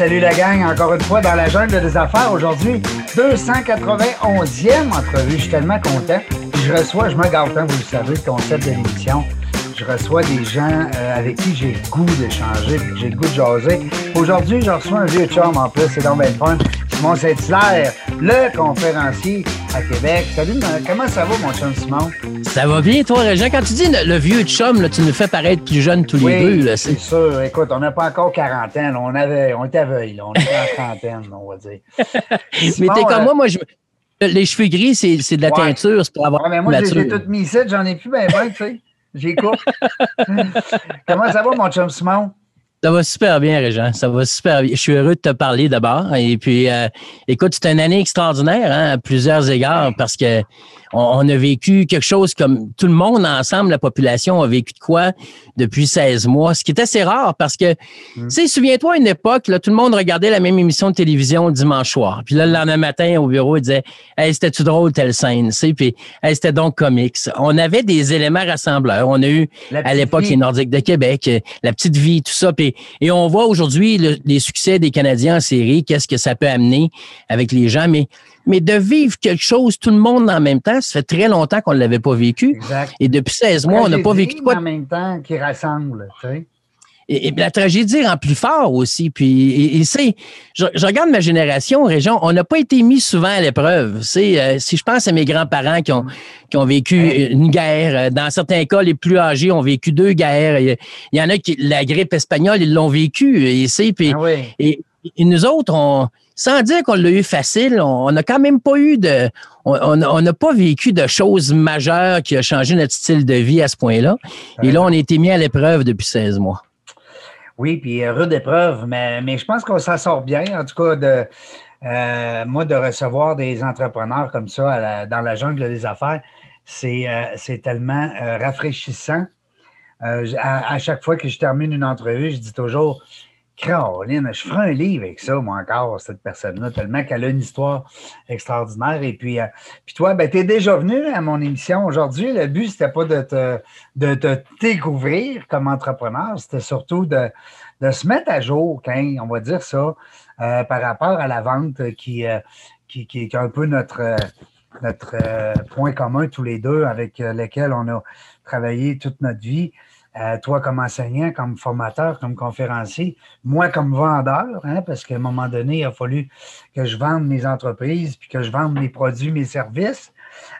salut la gang, encore une fois dans la jungle des affaires. Aujourd'hui, 291e entrevue. Je suis tellement content. je reçois, je me garde, hein, vous le savez, le concept de l'émission. Je reçois des gens euh, avec qui j'ai le goût d'échanger, j'ai le goût de jaser. Aujourd'hui, je reçois un vieux chum en plus, c'est dans le fun. Simon Saint-Hilaire, le conférencier à Québec. Salut, comment ça va, mon chum Simon? Ça va bien, toi, Régent? Quand tu dis le, vieux chum, là, tu nous fais paraître plus jeunes tous les deux. C'est sûr. Écoute, on n'a pas encore quarantaine. On, avait, on était aveugle. On était en trentaine, on va dire. mais t'es comme euh, moi, moi, je, les cheveux gris, c'est de la teinture. C'est pour avoir. Ouais, mais moi, j'ai tout mis ici. J'en ai plus bien, ben, tu sais. J'écoute. comment ça va, mon chum Simon? Ça va super bien, Régent. Ça va super bien. Je suis heureux de te parler d'abord. Et puis, euh, écoute, c'est une année extraordinaire hein, à plusieurs égards parce que on, a vécu quelque chose comme tout le monde ensemble, la population a vécu de quoi depuis 16 mois, ce qui est assez rare parce que, mm. tu sais, souviens-toi, à une époque, là, tout le monde regardait la même émission de télévision le dimanche soir. Puis là, le lendemain matin, au bureau, il disait Hey, c'était-tu drôle, telle scène, tu sais, puis hey, c'était donc comics. On avait des éléments rassembleurs. On a eu, à l'époque, les Nordiques de Québec, euh, la petite vie, tout ça. Puis, et on voit aujourd'hui les succès des Canadiens en série, qu'est-ce que ça peut amener avec les gens. Mais mais de vivre quelque chose, tout le monde en même temps, ça fait très longtemps qu'on ne l'avait pas vécu. Exact. Et depuis 16 mois, on n'a pas vécu quoi. en même temps qui rassemble, tu sais. Et, la tragédie rend plus fort aussi. Puis, et, c'est, je, regarde ma génération, région, on n'a pas été mis souvent à l'épreuve. C'est, euh, si je pense à mes grands-parents qui ont, qui ont vécu une guerre, euh, dans certains cas, les plus âgés ont vécu deux guerres. Il y, en a qui, la grippe espagnole, ils l'ont vécu. Et c'est, puis, ah et, et, nous autres, sans dire qu'on l'a eu facile, on n'a quand même pas eu de. On n'a pas vécu de choses majeures qui ont changé notre style de vie à ce point-là. Et là, on a été mis à l'épreuve depuis 16 mois. Oui, puis rude épreuve, mais, mais je pense qu'on s'en sort bien, en tout cas, de. Euh, moi, de recevoir des entrepreneurs comme ça dans la jungle des affaires, c'est euh, tellement euh, rafraîchissant. à, chaque fois que je termine une entrevue, je dis toujours Je ferai un livre avec ça, moi encore, cette personne-là, tellement qu'elle a une histoire extraordinaire. Et puis, euh, puis toi, ben, tu es déjà venu à mon émission aujourd'hui. Le but, c'était pas de te, de te découvrir comme entrepreneur, c'était surtout de, se mettre à jour, on va dire ça, euh, par rapport à la vente qui, euh, qui, qui, est un peu notre, notre point commun tous les deux avec lequel on a travaillé toute notre vie. Euh, toi comme enseignant, comme formateur, comme conférencier, moi comme vendeur, hein, parce qu'à un moment donné, il a fallu que je vende mes entreprises, puis que je vende mes produits, mes services.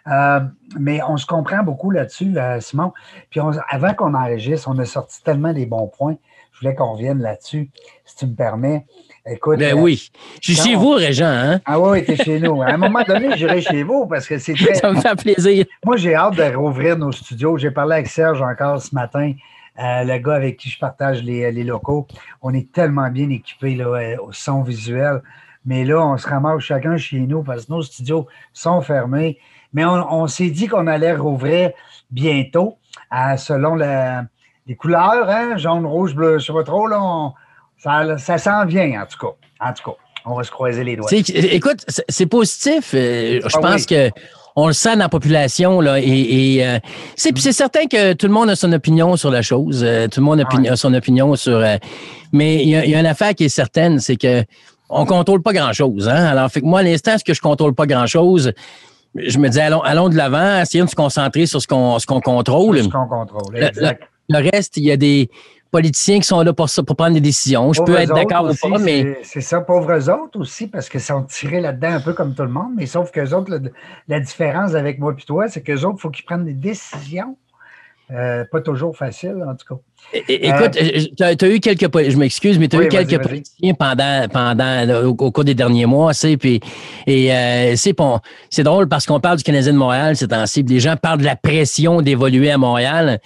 Euh, mais on se comprend beaucoup là-dessus, euh, Simon. Puis avant qu'on enregistre, on a sorti tellement des bons points. Je voulais qu'on revienne là-dessus, si tu me permets. Écoute, ben oui. Je suis chez vous, Régent. Hein? Ah oui, tu es chez nous. À un moment donné, j'irai chez vous parce que c'est très. Ça me fait plaisir. Moi, j'ai hâte de rouvrir nos studios. J'ai parlé avec Serge encore ce matin, euh, le gars avec qui je partage les, locaux. On est tellement bien équipés là, euh, au son visuel. Mais là, on se ramasse chacun chez nous parce que nos studios sont fermés. Mais on, s'est dit qu'on allait rouvrir bientôt euh, selon les couleurs, hein, jaune, rouge, bleu, je ne sais pas trop. Là, ça, ça s'en vient, en tout cas. En tout cas, on va se croiser les doigts. Écoute, c'est positif. Euh, je ah pense que on le sent dans la population. Là, et, euh, c'est, certain que tout le monde a son opinion sur la chose. Euh, tout le monde a, son opinion sur. mais il y, a, une affaire qui est certaine, c'est que on contrôle pas grand-chose. Hein? Alors, fait que moi, à l'instant, ce que je contrôle pas grand-chose, je me dis, allons, allons de l'avant, essayons de se concentrer sur ce qu'on, ce qu'on contrôle. Ce qu'on contrôle, exact. le, reste, il y a des politiciens qui sont là pour, pour prendre des décisions. Je peux être d'accord ou pas, mais. C'est ça, pauvres autres aussi, parce qu'ils sont tirés là-dedans un peu comme tout le monde, mais sauf qu'eux autres, la différence avec moi et toi, c'est qu'eux autres, il faut qu'ils prennent des décisions. Euh, pas toujours facile, en tout cas. Écoute, euh, tu as, eu quelques, je m'excuse, mais tu as eu quelques politiciens pendant, pendant au, cours des derniers mois, c'est puis et euh, c'est drôle parce qu'on parle du Canadien de Montréal c'est temps-ci, les gens parlent de la pression d'évoluer à Montréal.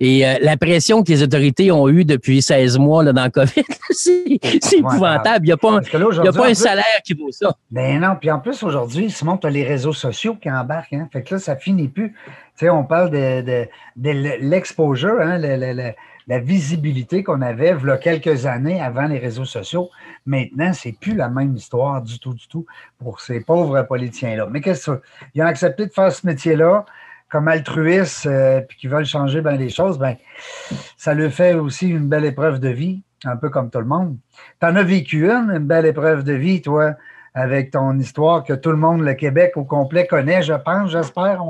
Et euh, la pression que les autorités ont eue depuis 16 mois là, dans le COVID, c'est épouvantable. Il n'y a pas, a pas un salaire qui vaut ça. Ben non. Puis en plus, aujourd'hui, Simon, tu as les réseaux sociaux qui embarquent. Hein? Fait que là, ça finit plus. Tu sais, on parle de, de, de l'exposure, hein? la visibilité qu'on avait il y a quelques années avant les réseaux sociaux. Maintenant, c'est plus la même histoire du tout, du tout pour ces pauvres politiciens-là. Mais qu'est-ce que Ils ont accepté de faire ce métier-là comme altruistes, euh, puis qui veulent changer bien les choses, ben, ça leur fait aussi une belle épreuve de vie. un peu comme tout le monde. Tu en as vécu une, une belle épreuve de vie, toi, avec ton histoire que tout le monde, le Québec au complet connaît, je pense, j'espère,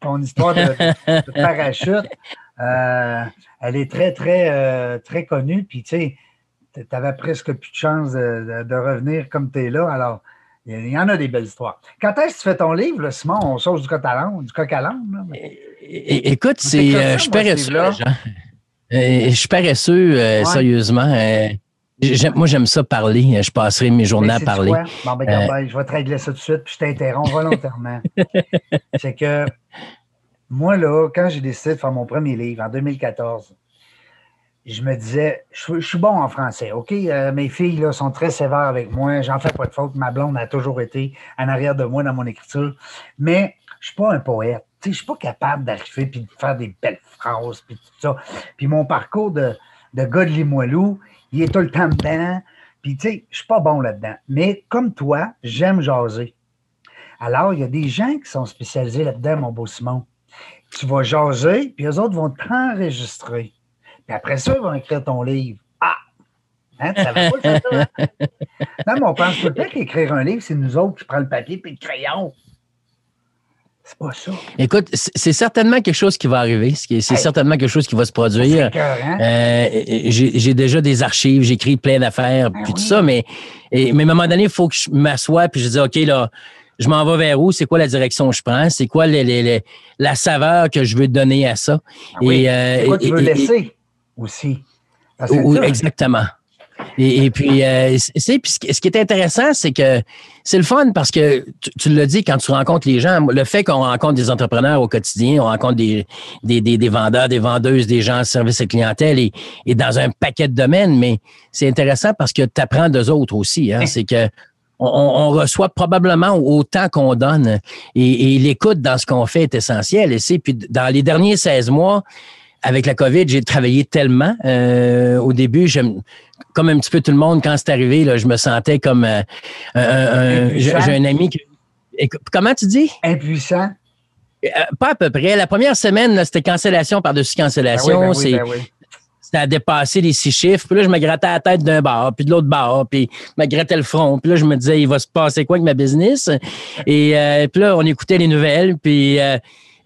ton histoire de, parachute. Euh, elle est très, très, euh, très connue. Puis, tu sais, tu n'avais presque plus de chance de, revenir comme tu es là. Alors, il y en a des belles histoires. Quand est-ce que tu fais ton livre, Simon? On sauce du coq à l'âne, du coq à l'âne? Écoute, c'est, euh, je suis paresseux. Je suis paresseux, sérieusement. moi, j'aime ça parler. Je passerai mes journées à parler. Bon, ben, euh, je vais te régler ça tout de suite, puis je t'interromps volontairement. c'est que moi, là, quand j'ai décidé de faire mon premier livre en 2014, je me disais, je, suis bon en français, OK? Euh, mes filles sont très sévères avec moi, j'en fais pas de faute. Ma blonde a toujours été en arrière de moi dans mon écriture. Mais je suis pas un poète. Je suis pas capable d'arriver puis de faire des belles phrases puis tout ça. Puis mon parcours de, de gars de Limoilou, il est tout le temps dedans. Puis, tu sais, je suis pas bon là-dedans. Mais comme toi, j'aime jaser. Alors, il y a des gens qui sont spécialisés là-dedans, mon beau Simon. Tu vas jaser, puis les autres vont t'enregistrer. Puis après ça, ils vont écrire ton livre. Ah! Hein, ça va pas ça, hein? Non, mais on pense peut-être qu'écrire un livre, c'est nous autres qui prenons le papier et le crayon. C'est pas ça. Écoute, c'est certainement quelque chose qui va arriver. C'est certainement quelque chose qui va se produire. Euh, j'ai déjà des archives, j'écris plein d'affaires, ben puis tout ça, mais, mais à un moment donné, il faut que je m'assoie puis je dis, OK, là, je m'en vais vers où? C'est quoi la direction que je prends? C'est quoi la saveur que je veux donner à ça? Ah et, euh, quoi tu veux laisser? Aussi? exactement. Et, puis, euh, c'est, puis ce qui est intéressant, c'est que c'est le fun parce que tu, l'as dit quand tu rencontres les gens, le fait qu'on rencontre des entrepreneurs au quotidien, on rencontre des, des, des, vendeurs, des vendeuses, des gens en service à clientèle et, et dans un paquet de domaines, mais c'est intéressant parce que tu apprends d'eux autres aussi. Hein, c'est que on, reçoit probablement autant qu'on donne et, et l'écoute dans ce qu'on fait est essentielle. Et c'est puis dans les derniers 16 mois, avec la COVID, j'ai travaillé tellement. Euh, au début, j'aime comme un petit peu tout le monde, quand c'est arrivé, là, je me sentais comme euh, un, j'ai un ami qui. Comment tu dis? Impuissant. Euh, pas à peu près. La première semaine, c'était cancellation par-dessus cancellation. Ben oui, ben oui, ben C'était à dépasser les six chiffres. Puis là, je me grattais la tête d'un bar, puis de l'autre bar, puis je me grattais le front. Puis là, je me disais, il va se passer quoi avec ma business? Et puis là, on écoutait les nouvelles, puis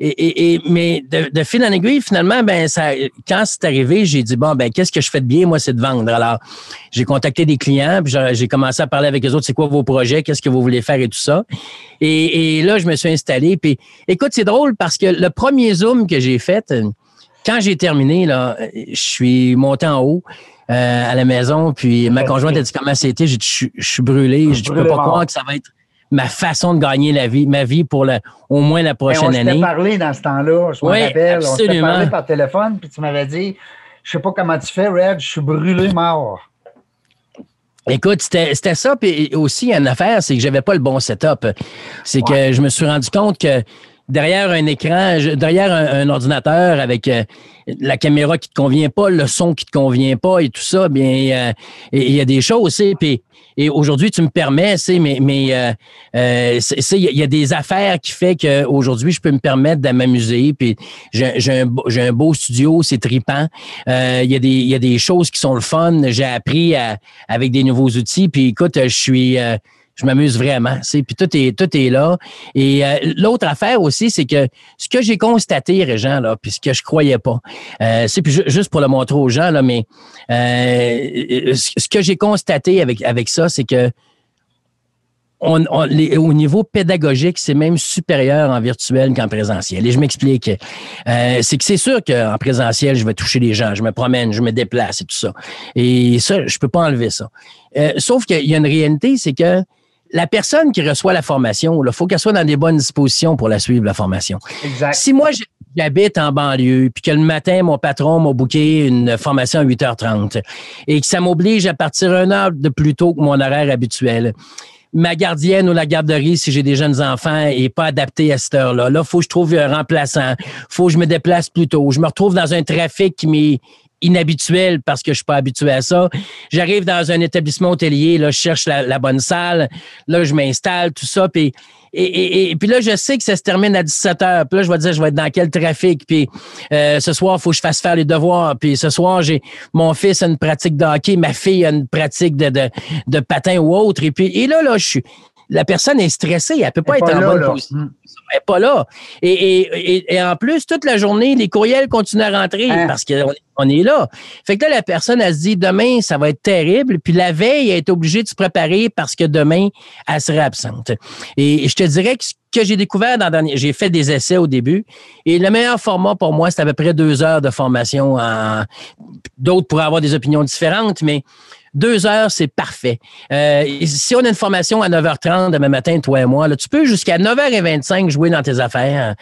et, mais de, fil en aiguille, finalement, ben ça, quand c'est arrivé, j'ai dit bon ben qu'est-ce que je fais de bien moi, c'est de vendre? Alors j'ai contacté des clients, puis j'ai commencé à parler avec les autres, c'est quoi vos projets, qu'est-ce que vous voulez faire et tout ça. Et, là, je me suis installé. Puis écoute, c'est drôle parce que le premier zoom que j'ai fait, quand j'ai terminé là, je suis monté en haut. Euh, à la maison, puis ma conjointe a dit comment c'était? J'ai dit, je, suis brûlé. Je, ne peux pas croire que ça va être ma façon de gagner la vie, ma vie pour au moins la prochaine année. On parlé dans ce temps-là, je me rappelle. On s'était parlé par téléphone, puis tu m'avais dit, je sais pas comment tu fais, Red, je suis brûlé mort. Écoute, c'était ça. Puis aussi, une affaire, c'est que j'avais pas le bon setup. C'est que je me suis rendu compte que derrière un écran, derrière un, ordinateur avec euh, la caméra qui te convient pas, le son qui te convient pas et tout ça, bien, euh, il y a des choses. Puis et aujourd'hui, tu me permets, c'est mais mais euh, euh il y, a des affaires qui fait qu'aujourd'hui, je peux me permettre de m'amuser. Puis j'ai un, un, beau studio, c'est tripant. Euh, il y a des il y a des choses qui sont le fun. J'ai appris avec des nouveaux outils. Puis écoute, je suis euh, je m'amuse vraiment. Puis tout est, tout est là. Et euh, l'autre affaire aussi, c'est que ce que j'ai constaté, Régent, là, puis ce que je croyais pas, euh, c'est juste pour le montrer aux gens, là, mais euh, ce que j'ai constaté avec, avec ça, c'est que on, au niveau pédagogique, c'est même supérieur en virtuel qu'en présentiel. Et je m'explique. c'est que c'est sûr qu'en présentiel, je vais toucher les gens, je me promène, je me déplace et tout ça. Et ça, je peux pas enlever ça. sauf qu'il y a une réalité, c'est que la personne qui reçoit la formation, il faut qu'elle soit dans des bonnes dispositions pour la suivre, la formation. Exact. Si moi, j'habite en banlieue, puis que le matin, mon patron m'a booké une formation à 8h30 et que ça m'oblige à partir une heure de plus tôt que mon horaire habituel, ma gardienne ou la garderie, si j'ai des jeunes enfants, est pas adaptée à cette heure-là. Là, il faut que je trouve un remplaçant. faut que je me déplace plus tôt. Je me retrouve dans un trafic qui m'est inhabituel parce que je suis pas habitué à ça. J'arrive dans un établissement hôtelier, là, je cherche la, bonne salle, là, je m'installe, tout ça, puis et, puis là, je sais que ça se termine à 17 heures. Puis là, je vais dire, je vais être dans quel trafic. Puis euh, ce soir, il faut que je fasse faire les devoirs. Puis ce soir, j'ai mon fils a une pratique de hockey, ma fille a une pratique de, de, de patin ou autre. Et puis et là, là, je suis la personne est stressée, elle peut pas être en bonne position. Hmm. Elle n'est pas là. Et, en plus, toute la journée, les courriels continuent à rentrer hein? parce qu'on on est là. Fait que là, la personne, elle se dit, demain, ça va être terrible. Puis la veille, elle est obligée de se préparer parce que demain, elle serait absente. Et je te dirais que ce que j'ai découvert dans dernier, j'ai fait des essais au début. Et le meilleur format pour moi, c'est à peu près deux heures de formation. D'autres pourraient avoir des opinions différentes, mais deux heures, c'est parfait. Euh, si on a une formation à 9h30 demain matin, toi et moi, là, tu peux jusqu'à 9h25 jouer dans tes affaires.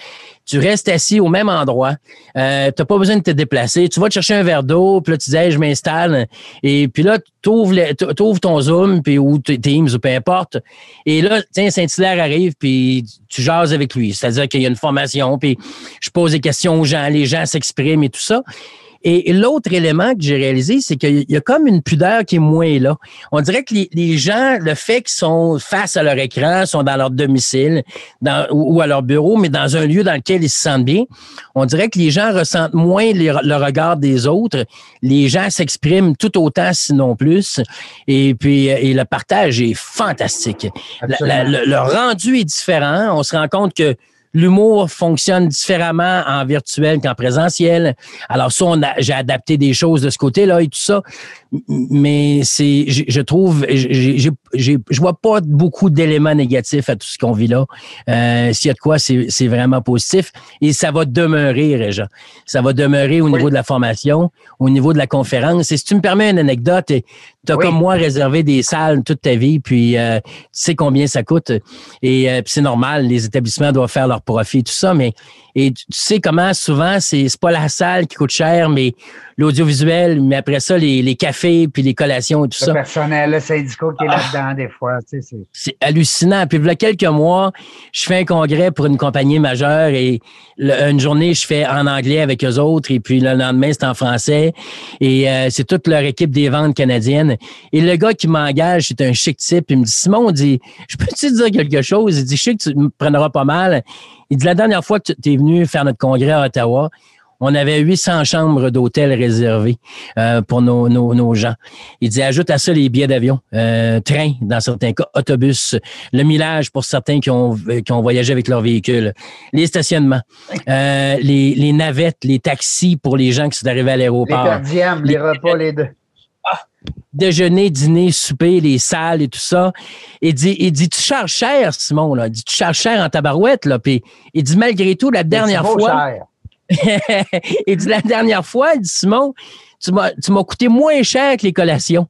Tu restes assis au même endroit. Euh, tu n'as pas besoin de te déplacer. Tu vas te chercher un verre d'eau, puis là, tu dis je m'installe. Et puis là, tu ouvres, ton Zoom, puis ou Teams, ou peu importe. Et là, tiens, Saint-Hilaire arrive, puis tu jases avec lui. C'est-à-dire qu'il y a une formation, puis je pose des questions aux gens, les gens s'expriment et tout ça. Et, l'autre élément que j'ai réalisé, c'est qu'il y a comme une pudeur qui est moins là. On dirait que les, gens, le fait qu'ils sont face à leur écran, sont dans leur domicile dans, ou, à leur bureau, mais dans un lieu dans lequel ils se sentent bien, on dirait que les gens ressentent moins le regard des autres. Les gens s'expriment tout autant, sinon plus. Et puis, et le partage est fantastique. le rendu est différent. On se rend compte que l'humour fonctionne différemment en virtuel qu'en présentiel. Alors ça, j'ai adapté des choses de ce côté-là et tout ça. Mais c'est, je trouve, je vois pas beaucoup d'éléments négatifs à tout ce qu'on vit là. Euh, S'il y a de quoi, c'est vraiment positif et ça va demeurer, Réjean. Ça va demeurer au niveau de la formation, au niveau de la conférence. Et si tu me permets une anecdote, tu as comme moi réservé des salles toute ta vie, puis euh, tu sais combien ça coûte. Et euh, c'est normal, les établissements doivent faire leur profit, tout ça, mais et tu sais comment souvent, c'est pas la salle qui coûte cher, mais l'audiovisuel, mais après ça, les, les, cafés, puis les collations et tout ça. Le personnel, le syndicat qui est ah! là-dedans des fois. Tu sais, c'est hallucinant. Puis il y a quelques mois, je fais un congrès pour une compagnie majeure et une journée, je fais en anglais avec eux autres et puis le lendemain, c'est en français. Et euh, c'est toute leur équipe des ventes canadiennes. Et le gars qui m'engage, c'est un chic type. Il me dit, Simon, on dit, je peux-tu dire quelque chose? Il dit, je sais que tu me prendras pas mal. Il dit, la dernière fois que tu es venu faire notre congrès à Ottawa, on avait 800 chambres d'hôtel réservées euh, pour nos, nos, gens. Il dit, ajoute à ça les billets d'avion, euh, train dans certains cas, autobus, le millage pour certains qui ont, qui ont voyagé avec leur véhicule, les stationnements, euh, les, les, navettes, les taxis pour les gens qui sont arrivés à l'aéroport. Les les, les repas, les deux déjeuner, dîner, souper, les salles et tout ça. Il dit, il dit, tu charges cher, Simon, là. Il dit, tu charges cher en tabarouette, là. Puis il dit, malgré tout, la dernière fois. il dit, la dernière fois, il dit, Simon, tu m'as coûté moins cher que les collations.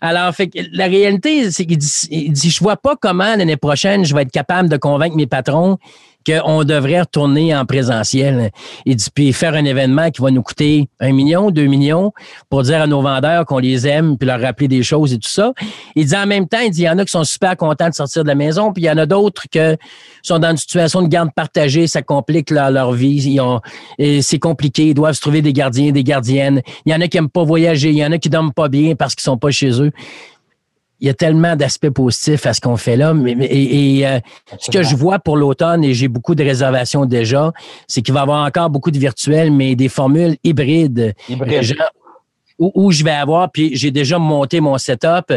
Alors, fait la réalité, c'est qu'il dit, il dit, je vois pas comment l'année prochaine je vais être capable de convaincre mes patrons qu'on devrait retourner en présentiel. et puis faire un événement qui va nous coûter un million, deux millions pour dire à nos vendeurs qu'on les aime, puis leur rappeler des choses et tout ça. Il dit en même temps, il dit, il y en a qui sont super contents de sortir de la maison, puis il y en a d'autres qui sont dans une situation de garde partagée, ça complique leur, vie. C'est compliqué, ils doivent trouver des gardiens, des gardiennes. Il y en a qui aiment pas voyager, il y en a qui dorment pas bien parce qu'ils sont pas chez eux il y a tellement d'aspects positifs à ce qu'on fait là. Mais, et, euh, ce que je vois pour l'automne, et j'ai beaucoup de réservations déjà, c'est qu'il va y avoir encore beaucoup de virtuels, mais des formules hybrides. où, je vais avoir, puis j'ai déjà monté mon setup.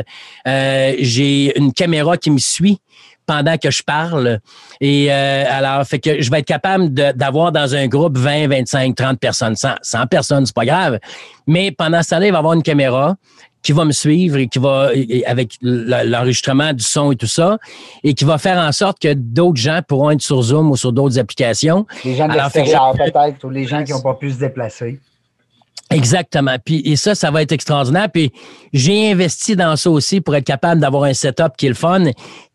Euh, j'ai une caméra qui me suit pendant que je parle. Et euh, alors, fait que je vais être capable d'avoir dans un groupe 20, 25, 30 personnes, 100, 100 personnes, c'est pas grave. Mais pendant ce temps-là, il va y avoir une caméra qui va me suivre et qui va, avec l'enregistrement du son et tout ça, et qui va faire en sorte que d'autres gens pourront être sur Zoom ou sur d'autres applications. Les gens de l'extérieur, peut-être, ou les gens qui n'ont pas pu se déplacer. Exactement. Puis et ça, ça va être extraordinaire. Puis j'ai investi dans ça aussi pour être capable d'avoir un setup qui est le fun,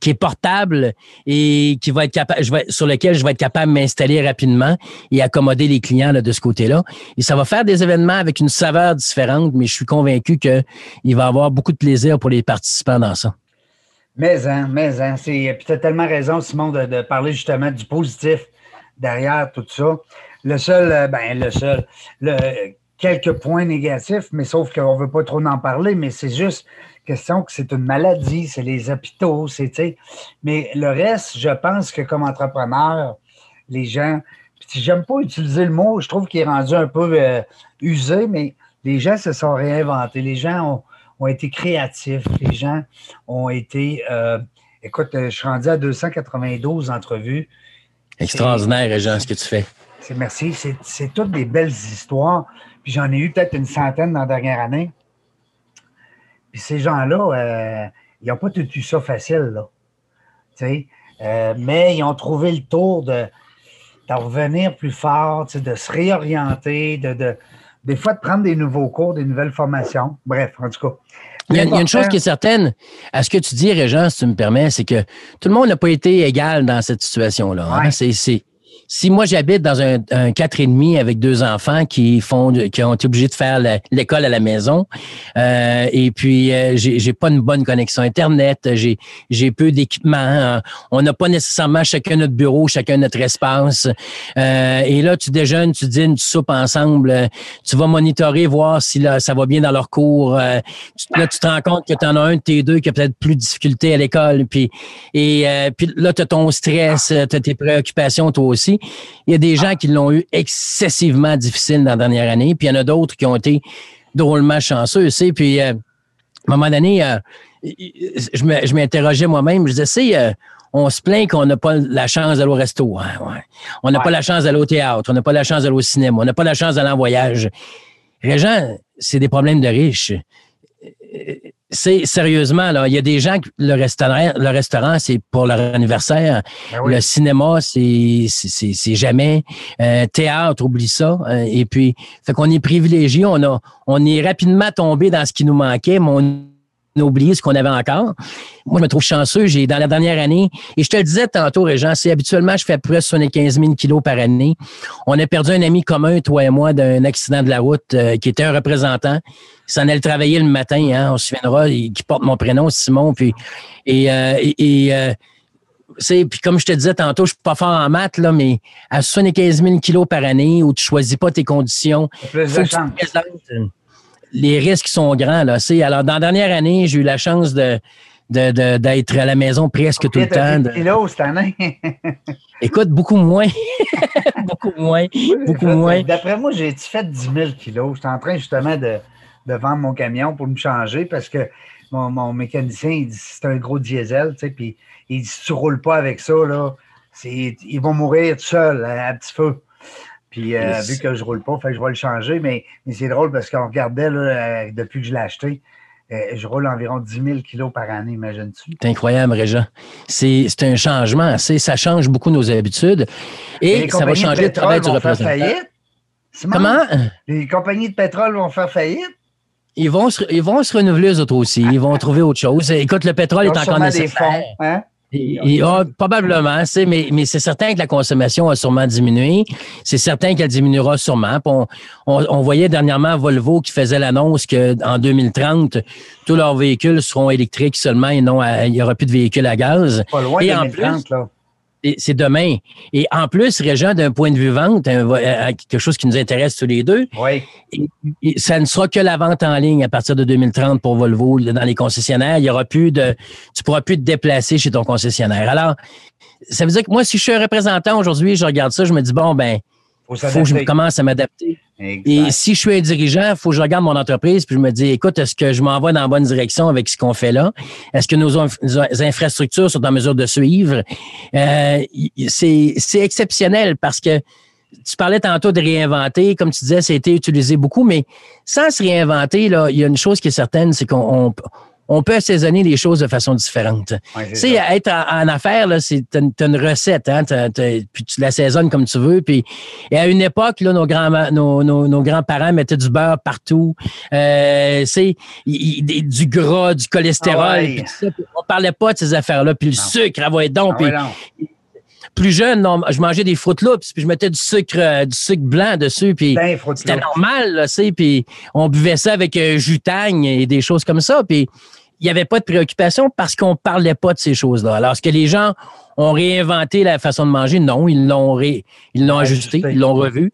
qui est portable et qui va être capable, sur lequel je vais être capable de m'installer rapidement et accommoder les clients de ce côté-là. Et ça va faire des événements avec une saveur différente, mais je suis convaincu qu'il va y avoir beaucoup de plaisir pour les participants dans ça. Mais hein, mais hein, c'est, puis tu as tellement raison, Simon, de, de parler justement du positif derrière tout ça. Le seul, euh, ben le seul, le, quelques points négatifs, mais sauf qu'on ne veut pas trop en parler, mais c'est juste question que c'est une maladie, c'est les hôpitaux, c'est, mais le reste, je pense que comme entrepreneur, les gens, j'aime pas utiliser le mot, je trouve qu'il est rendu un peu euh, usé, mais les gens se sont réinventés, les gens ont, été créatifs, les gens ont été, euh, écoute, je suis rendu à 292 entrevues. Extraordinaire, Jean, ce que tu fais. Merci, c'est toutes des belles histoires. Puis j'en ai eu peut-être une centaine dans la dernière année. Puis ces gens-là, euh, ils n'ont pas tout eu ça facile, là. Euh, mais ils ont trouvé le tour de, revenir plus fort, de se réorienter, de, des fois de prendre des nouveaux cours, des nouvelles formations. Bref, en tout cas. Il y, a, une chose qui est certaine, à ce que tu dis, Régent, si tu me permets, c'est que tout le monde n'a pas été égal dans cette situation-là. Hein. C'est si moi j'habite dans un, un quatre et demi avec deux enfants qui font qui ont été obligés de faire l'école à la maison euh, et puis euh, j'ai pas une bonne connexion internet j'ai j'ai peu d'équipement hein. on n'a pas nécessairement chacun notre bureau chacun notre espace euh, et là tu déjeunes tu dînes tu soupes ensemble tu vas monitorer voir si là, ça va bien dans leur cours là tu te rends compte que tu en as un de tes deux qui a peut-être plus de difficultés à l'école puis et puis là tu as ton stress tu as tes préoccupations toi aussi il y a des gens qui l'ont eu excessivement difficile dans la dernière année, puis il y en a d'autres qui ont été drôlement chanceux. Tu puis euh, à un moment donné, euh, je m'interrogeais moi-même, je disais, euh, on se plaint qu'on n'a pas la chance d'aller au resto. Hein, on n'a pas la chance d'aller au théâtre, on n'a pas la chance d'aller au cinéma, on n'a pas la chance d'aller en voyage. gens, c'est des problèmes de riches c'est sérieusement, là, il y a des gens, le restaurant, le restaurant, c'est pour leur anniversaire. Ben le cinéma, c'est, c'est, jamais. Euh, théâtre, oublie ça. Euh, et puis, fait qu'on est privilégié. On a, on est rapidement tombé dans ce qui nous manquait, mais on oublié ce qu'on avait encore. Moi, je me trouve chanceux. J'ai, dans la dernière année, et je te le disais tantôt, Régent, c'est habituellement, je fais à peu près 75 000 kilos par année. On a perdu un ami commun, toi et moi, d'un accident de la route, euh, qui était un représentant. Il s'en allait travailler le matin, hein, on se souviendra, qui porte mon prénom, Simon. Puis, et, euh, et, euh, puis comme je te disais tantôt, je suis pas fort en maths, là, mais à 75 000 kilos par année, où tu choisis pas tes conditions, faut que les risques sont grands. Là. alors, dans la dernière année, j'ai eu la chance de, d'être à la maison presque tout le temps. De... kilos cette année? Écoute, beaucoup moins. beaucoup moins. beaucoup moins. D'après moi, j'ai fait 10 000 kilos. J'étais en train justement de, vendre mon camion pour me changer parce que mon, mécanicien, il dit c'est un gros diesel, tu sais, puis il dit si tu ne roules pas avec ça, là, ils vont mourir tout seuls à petit feu. Puis euh, vu que je ne roule pas, fait que je vais le changer. Mais, c'est drôle parce qu'on regardait là, euh, depuis que je l'ai acheté, euh, je roule environ 10 000 kilos par année, imagine-tu? C'est incroyable, Régent. C'est un changement. Ça change beaucoup nos habitudes. Et ça va changer le travail du représentant. Faillite? Comment? Les compagnies de pétrole vont faire faillite? Ils vont, se, ils vont se renouveler, eux autres aussi. Ils vont trouver autre chose. Écoute, le pétrole est encore nécessaire. Des hein? Ah, probablement, mais, mais c'est certain que la consommation a sûrement diminué. C'est certain qu'elle diminuera sûrement. On, on, voyait dernièrement Volvo qui faisait l'annonce qu'en 2030, tous leurs véhicules seront électriques seulement et non, il n'y aura plus de véhicules à gaz. Pas loin et en plus, là c'est demain. Et en plus, Régent, d'un point de vue vente, quelque chose qui nous intéresse tous les deux, oui. ça ne sera que la vente en ligne à partir de 2030 pour Volvo dans les concessionnaires. Il y aura plus de, tu pourras plus te déplacer chez ton concessionnaire. Alors, ça veut dire que moi, si je suis un représentant aujourd'hui, je regarde ça, je me dis bon ben, faut, faut que je commence à m'adapter. Et si je suis un dirigeant, il faut que je regarde mon entreprise puis je me dis, écoute, est-ce que je m'envoie dans la bonne direction avec ce qu'on fait là? Est-ce que nos, infrastructures sont en mesure de suivre? Euh, c'est exceptionnel parce que tu parlais tantôt de réinventer, comme tu disais, ça a été utilisé beaucoup, mais sans se réinventer, là, il y a une chose qui est certaine, c'est qu'on on peut assaisonner les choses de façon différente. tu sais, être en, affaires, là, c'est as une recette, hein, puis tu l'assaisonnes comme tu veux. Puis et à une époque, là, nos grands nos, nos, grands-parents mettaient du beurre partout. Euh, c'est du gras, du cholestérol. Ah ouais. on parlait pas de ces affaires-là. Puis le sucre, avoir donc. Ah plus jeune, non, je mangeais des Fruit Loops, puis je mettais du sucre, euh, du sucre blanc dessus, puis c'était normal, là, puis on buvait ça avec euh, jutagne et des choses comme ça, puis il n'y avait pas de préoccupation parce qu'on ne parlait pas de ces choses-là. Alors, est-ce que les gens ont réinventé la façon de manger? Non, ils l'ont ils l'ont ajusté, ils l'ont revu.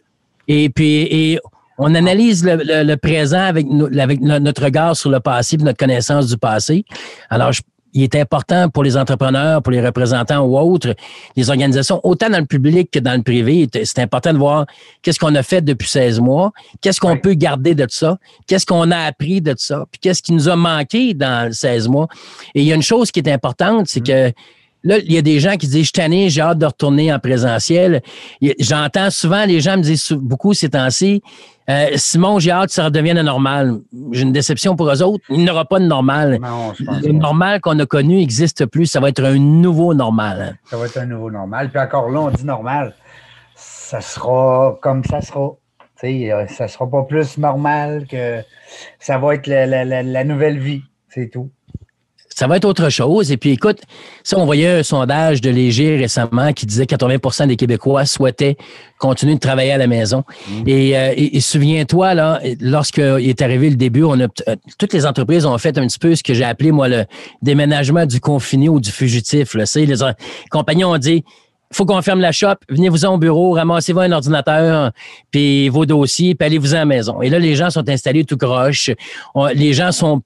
Et puis, et On analyse le, présent avec, avec, notre regard sur le passé et notre connaissance du passé. Alors, je, il est important pour les entrepreneurs, pour les représentants ou autres, les organisations, autant dans le public que dans le privé. C'est important de voir qu'est-ce qu'on a fait depuis 16 mois, qu'est-ce qu'on peut garder de ça, qu'est-ce qu'on a appris de ça, puis qu'est-ce qui nous a manqué dans 16 mois. Et il y a une chose qui est importante, c'est mm. que Là, il y a des gens qui disent, je suis j'ai hâte de retourner en présentiel. J'entends souvent, les gens me disent beaucoup ces temps-ci, euh, Simon, j'ai hâte que ça redevienne normal. J'ai une déception pour eux autres. Il n'y aura pas de normal. le normal qu'on a connu n'existe plus. Ça va être un nouveau normal. Ça va être un nouveau normal. Puis encore là, on dit normal. Ça sera comme ça sera. euh, ça ne sera pas plus normal que ça va être la nouvelle vie. C'est tout ça va être autre chose. Et puis, écoute, ça, on voyait un sondage de Léger récemment qui disait que 80% des Québécois souhaitaient continuer de travailler à la maison. Mmh. Euh, et, souviens-toi, là, lorsqu'il est arrivé le début, on a, euh, toutes les entreprises ont fait un petit peu ce que j'ai appelé, moi, le déménagement du confiné ou du fugitif. Là. Les compagnies ont dit, faut qu'on ferme la shop, venez-vous-en au bureau, ramassez-vous un ordinateur, puis vos dossiers, puis allez-vous à la maison. Et là, les gens sont installés tout croche. les gens sont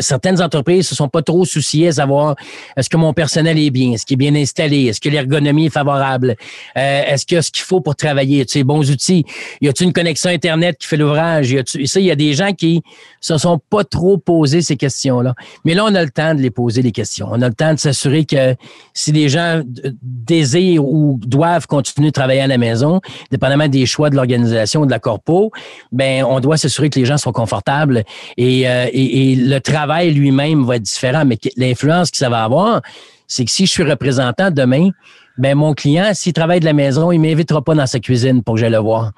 certaines entreprises se sont pas trop souciées à savoir est-ce que mon personnel est bien, est-ce qu'il est bien installé, est-ce que l'ergonomie est favorable, euh, est-ce que ce qu'il faut pour travailler, tu sais, bons outils, y a-t-il une connexion internet qui fait l'ouvrage, ça, il y a des gens qui se sont pas trop posés ces questions-là. Mais là, on a le temps de les poser les questions. On a le temps de s'assurer que si les gens désirent ou doivent continuer de travailler à la maison, dépendamment des choix de l'organisation, de la corpo, ben on doit s'assurer que les gens sont confortables et, euh, et le travail lui-même va être différent, mais l'influence que ça va avoir, c'est que si je suis représentant demain, ben mon client, s'il travaille de la maison, il m'invitera pas dans sa cuisine pour que j'aille le voir.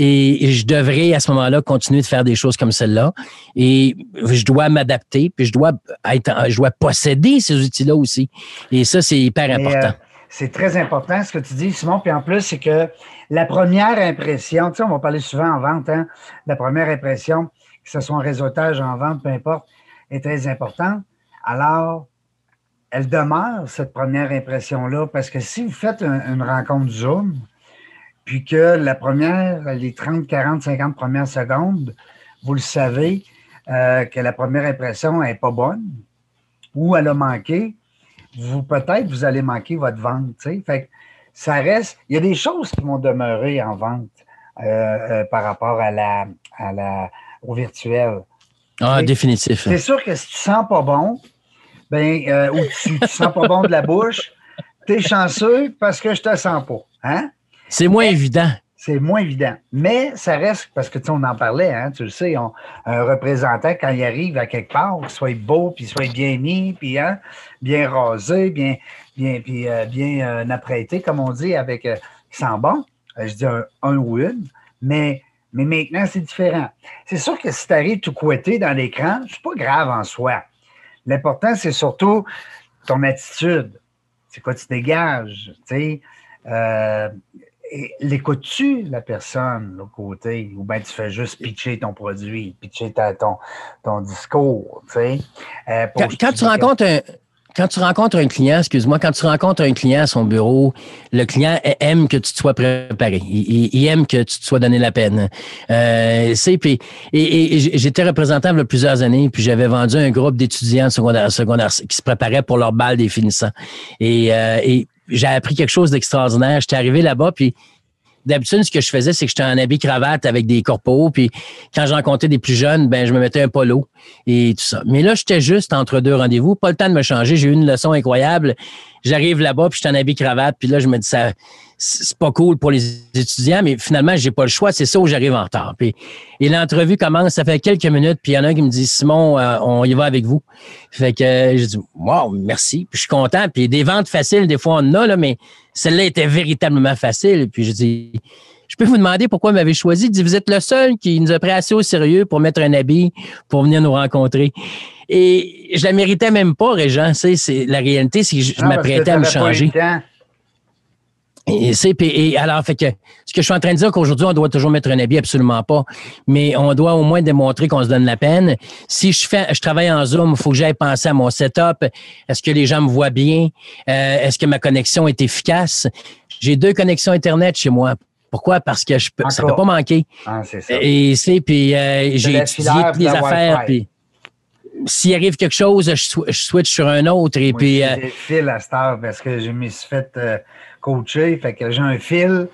Et je devrais à ce moment-là continuer de faire des choses comme celle-là. Et je dois m'adapter, puis je dois être, je dois posséder ces outils-là aussi. Et ça, c'est hyper important. Euh, c'est très important ce que tu dis, Simon. Puis en plus, c'est que la première impression, tu sais, on va parler souvent en vente, hein, la première impression, que ce soit en réseautage, en vente, peu importe, est très importante. Alors, elle demeure, cette première impression-là, parce que si vous faites une rencontre Zoom, puis que la première, les 30, 40, 50 premières secondes, vous le savez, euh, que la première impression n'est pas bonne ou elle a manqué, vous peut-être vous allez manquer votre vente. Fait ça reste, il y a des choses qui vont demeurer en vente euh, euh, par rapport à la, à la, au virtuel. Ah, définitif. C'est sûr que si tu sens pas bon, ben, euh, ou tu, tu sens pas bon de la bouche, tu es chanceux parce que je te sens pas. Hein? C'est moins évident. C'est moins évident. Mais ça reste, parce que tu on en parlait, hein, tu le sais, un représentant, quand il arrive à quelque part, qu'il soit beau, puis soit bien mis, puis hein, bien rasé, bien, bien, puis, euh, bien euh, apprêté, comme on dit, avec qui sent bon. je dis un, un ou une, mais mais maintenant, c'est différent. C'est sûr que si tu arrives tout couetté dans l'écran, c'est pas grave en soi. L'important, c'est surtout ton attitude. C'est quoi tu dégages, tu sais? Euh, l'écoutes-tu, la personne, l'autre côté, ou bien tu fais juste pitcher ton produit, pitcher ton, ton discours, tu sais? Euh, quand tu rencontres un, quand tu rencontres un client, excuse-moi, quand tu rencontres un client à son bureau, le client aime que tu te sois préparé. Il, aime que tu te sois donné la peine. Euh, et, et, j'étais représentant il y a plusieurs années, puis j'avais vendu un groupe d'étudiants secondaires, secondaire qui se préparaient pour leur balle des finissants. Et, euh, et j'ai appris quelque chose d'extraordinaire. J'étais arrivé là-bas, puis D'habitude, ce que je faisais, c'est que j'étais en habit cravate avec des corpos, puis quand j'en rencontrais des plus jeunes, ben je me mettais un polo et tout ça. Mais là, j'étais juste entre deux rendez-vous, pas le temps de me changer. J'ai eu une leçon incroyable. J'arrive là-bas, puis je suis en habit cravate, puis là, je me dis ça c'est pas cool pour les étudiants, mais finalement, j'ai pas le choix. C'est ça où j'arrive en retard. Puis, et l'entrevue commence, ça fait quelques minutes, puis il y en a un qui me dit Simon, euh, on y va avec vous. Fait que euh, je dis Wow, merci. Puis je suis content. Puis des ventes faciles, des fois, on en a, là, mais celle-là était véritablement facile. Puis je dis je peux vous demander pourquoi vous m'avez choisi? Il dit, vous êtes le seul qui nous a pris assez au sérieux pour mettre un habit pour venir nous rencontrer. Et je la méritais même pas, Régent. C'est, la réalité, c'est que je, m'apprêtais à me changer. C'est, et alors, fait que ce que je suis en train de dire qu'aujourd'hui, on doit toujours mettre un habit, absolument pas. Mais on doit au moins démontrer qu'on se donne la peine. Si je fais, je travaille en Zoom, il faut que j'aille penser à mon setup. Est-ce que les gens me voient bien? Euh, est-ce que ma connexion est efficace? J'ai deux connexions Internet chez moi Pourquoi? Parce que je ça ne peut pas manquer. Ah, c'est ça. Et c'est, puis euh, j'ai étudié toutes les affaires, puis s'il arrive quelque chose, je, switch sur un autre. Et puis. Des fils à Star parce que je me suis fait euh, coacher. Fait que j'ai un fil.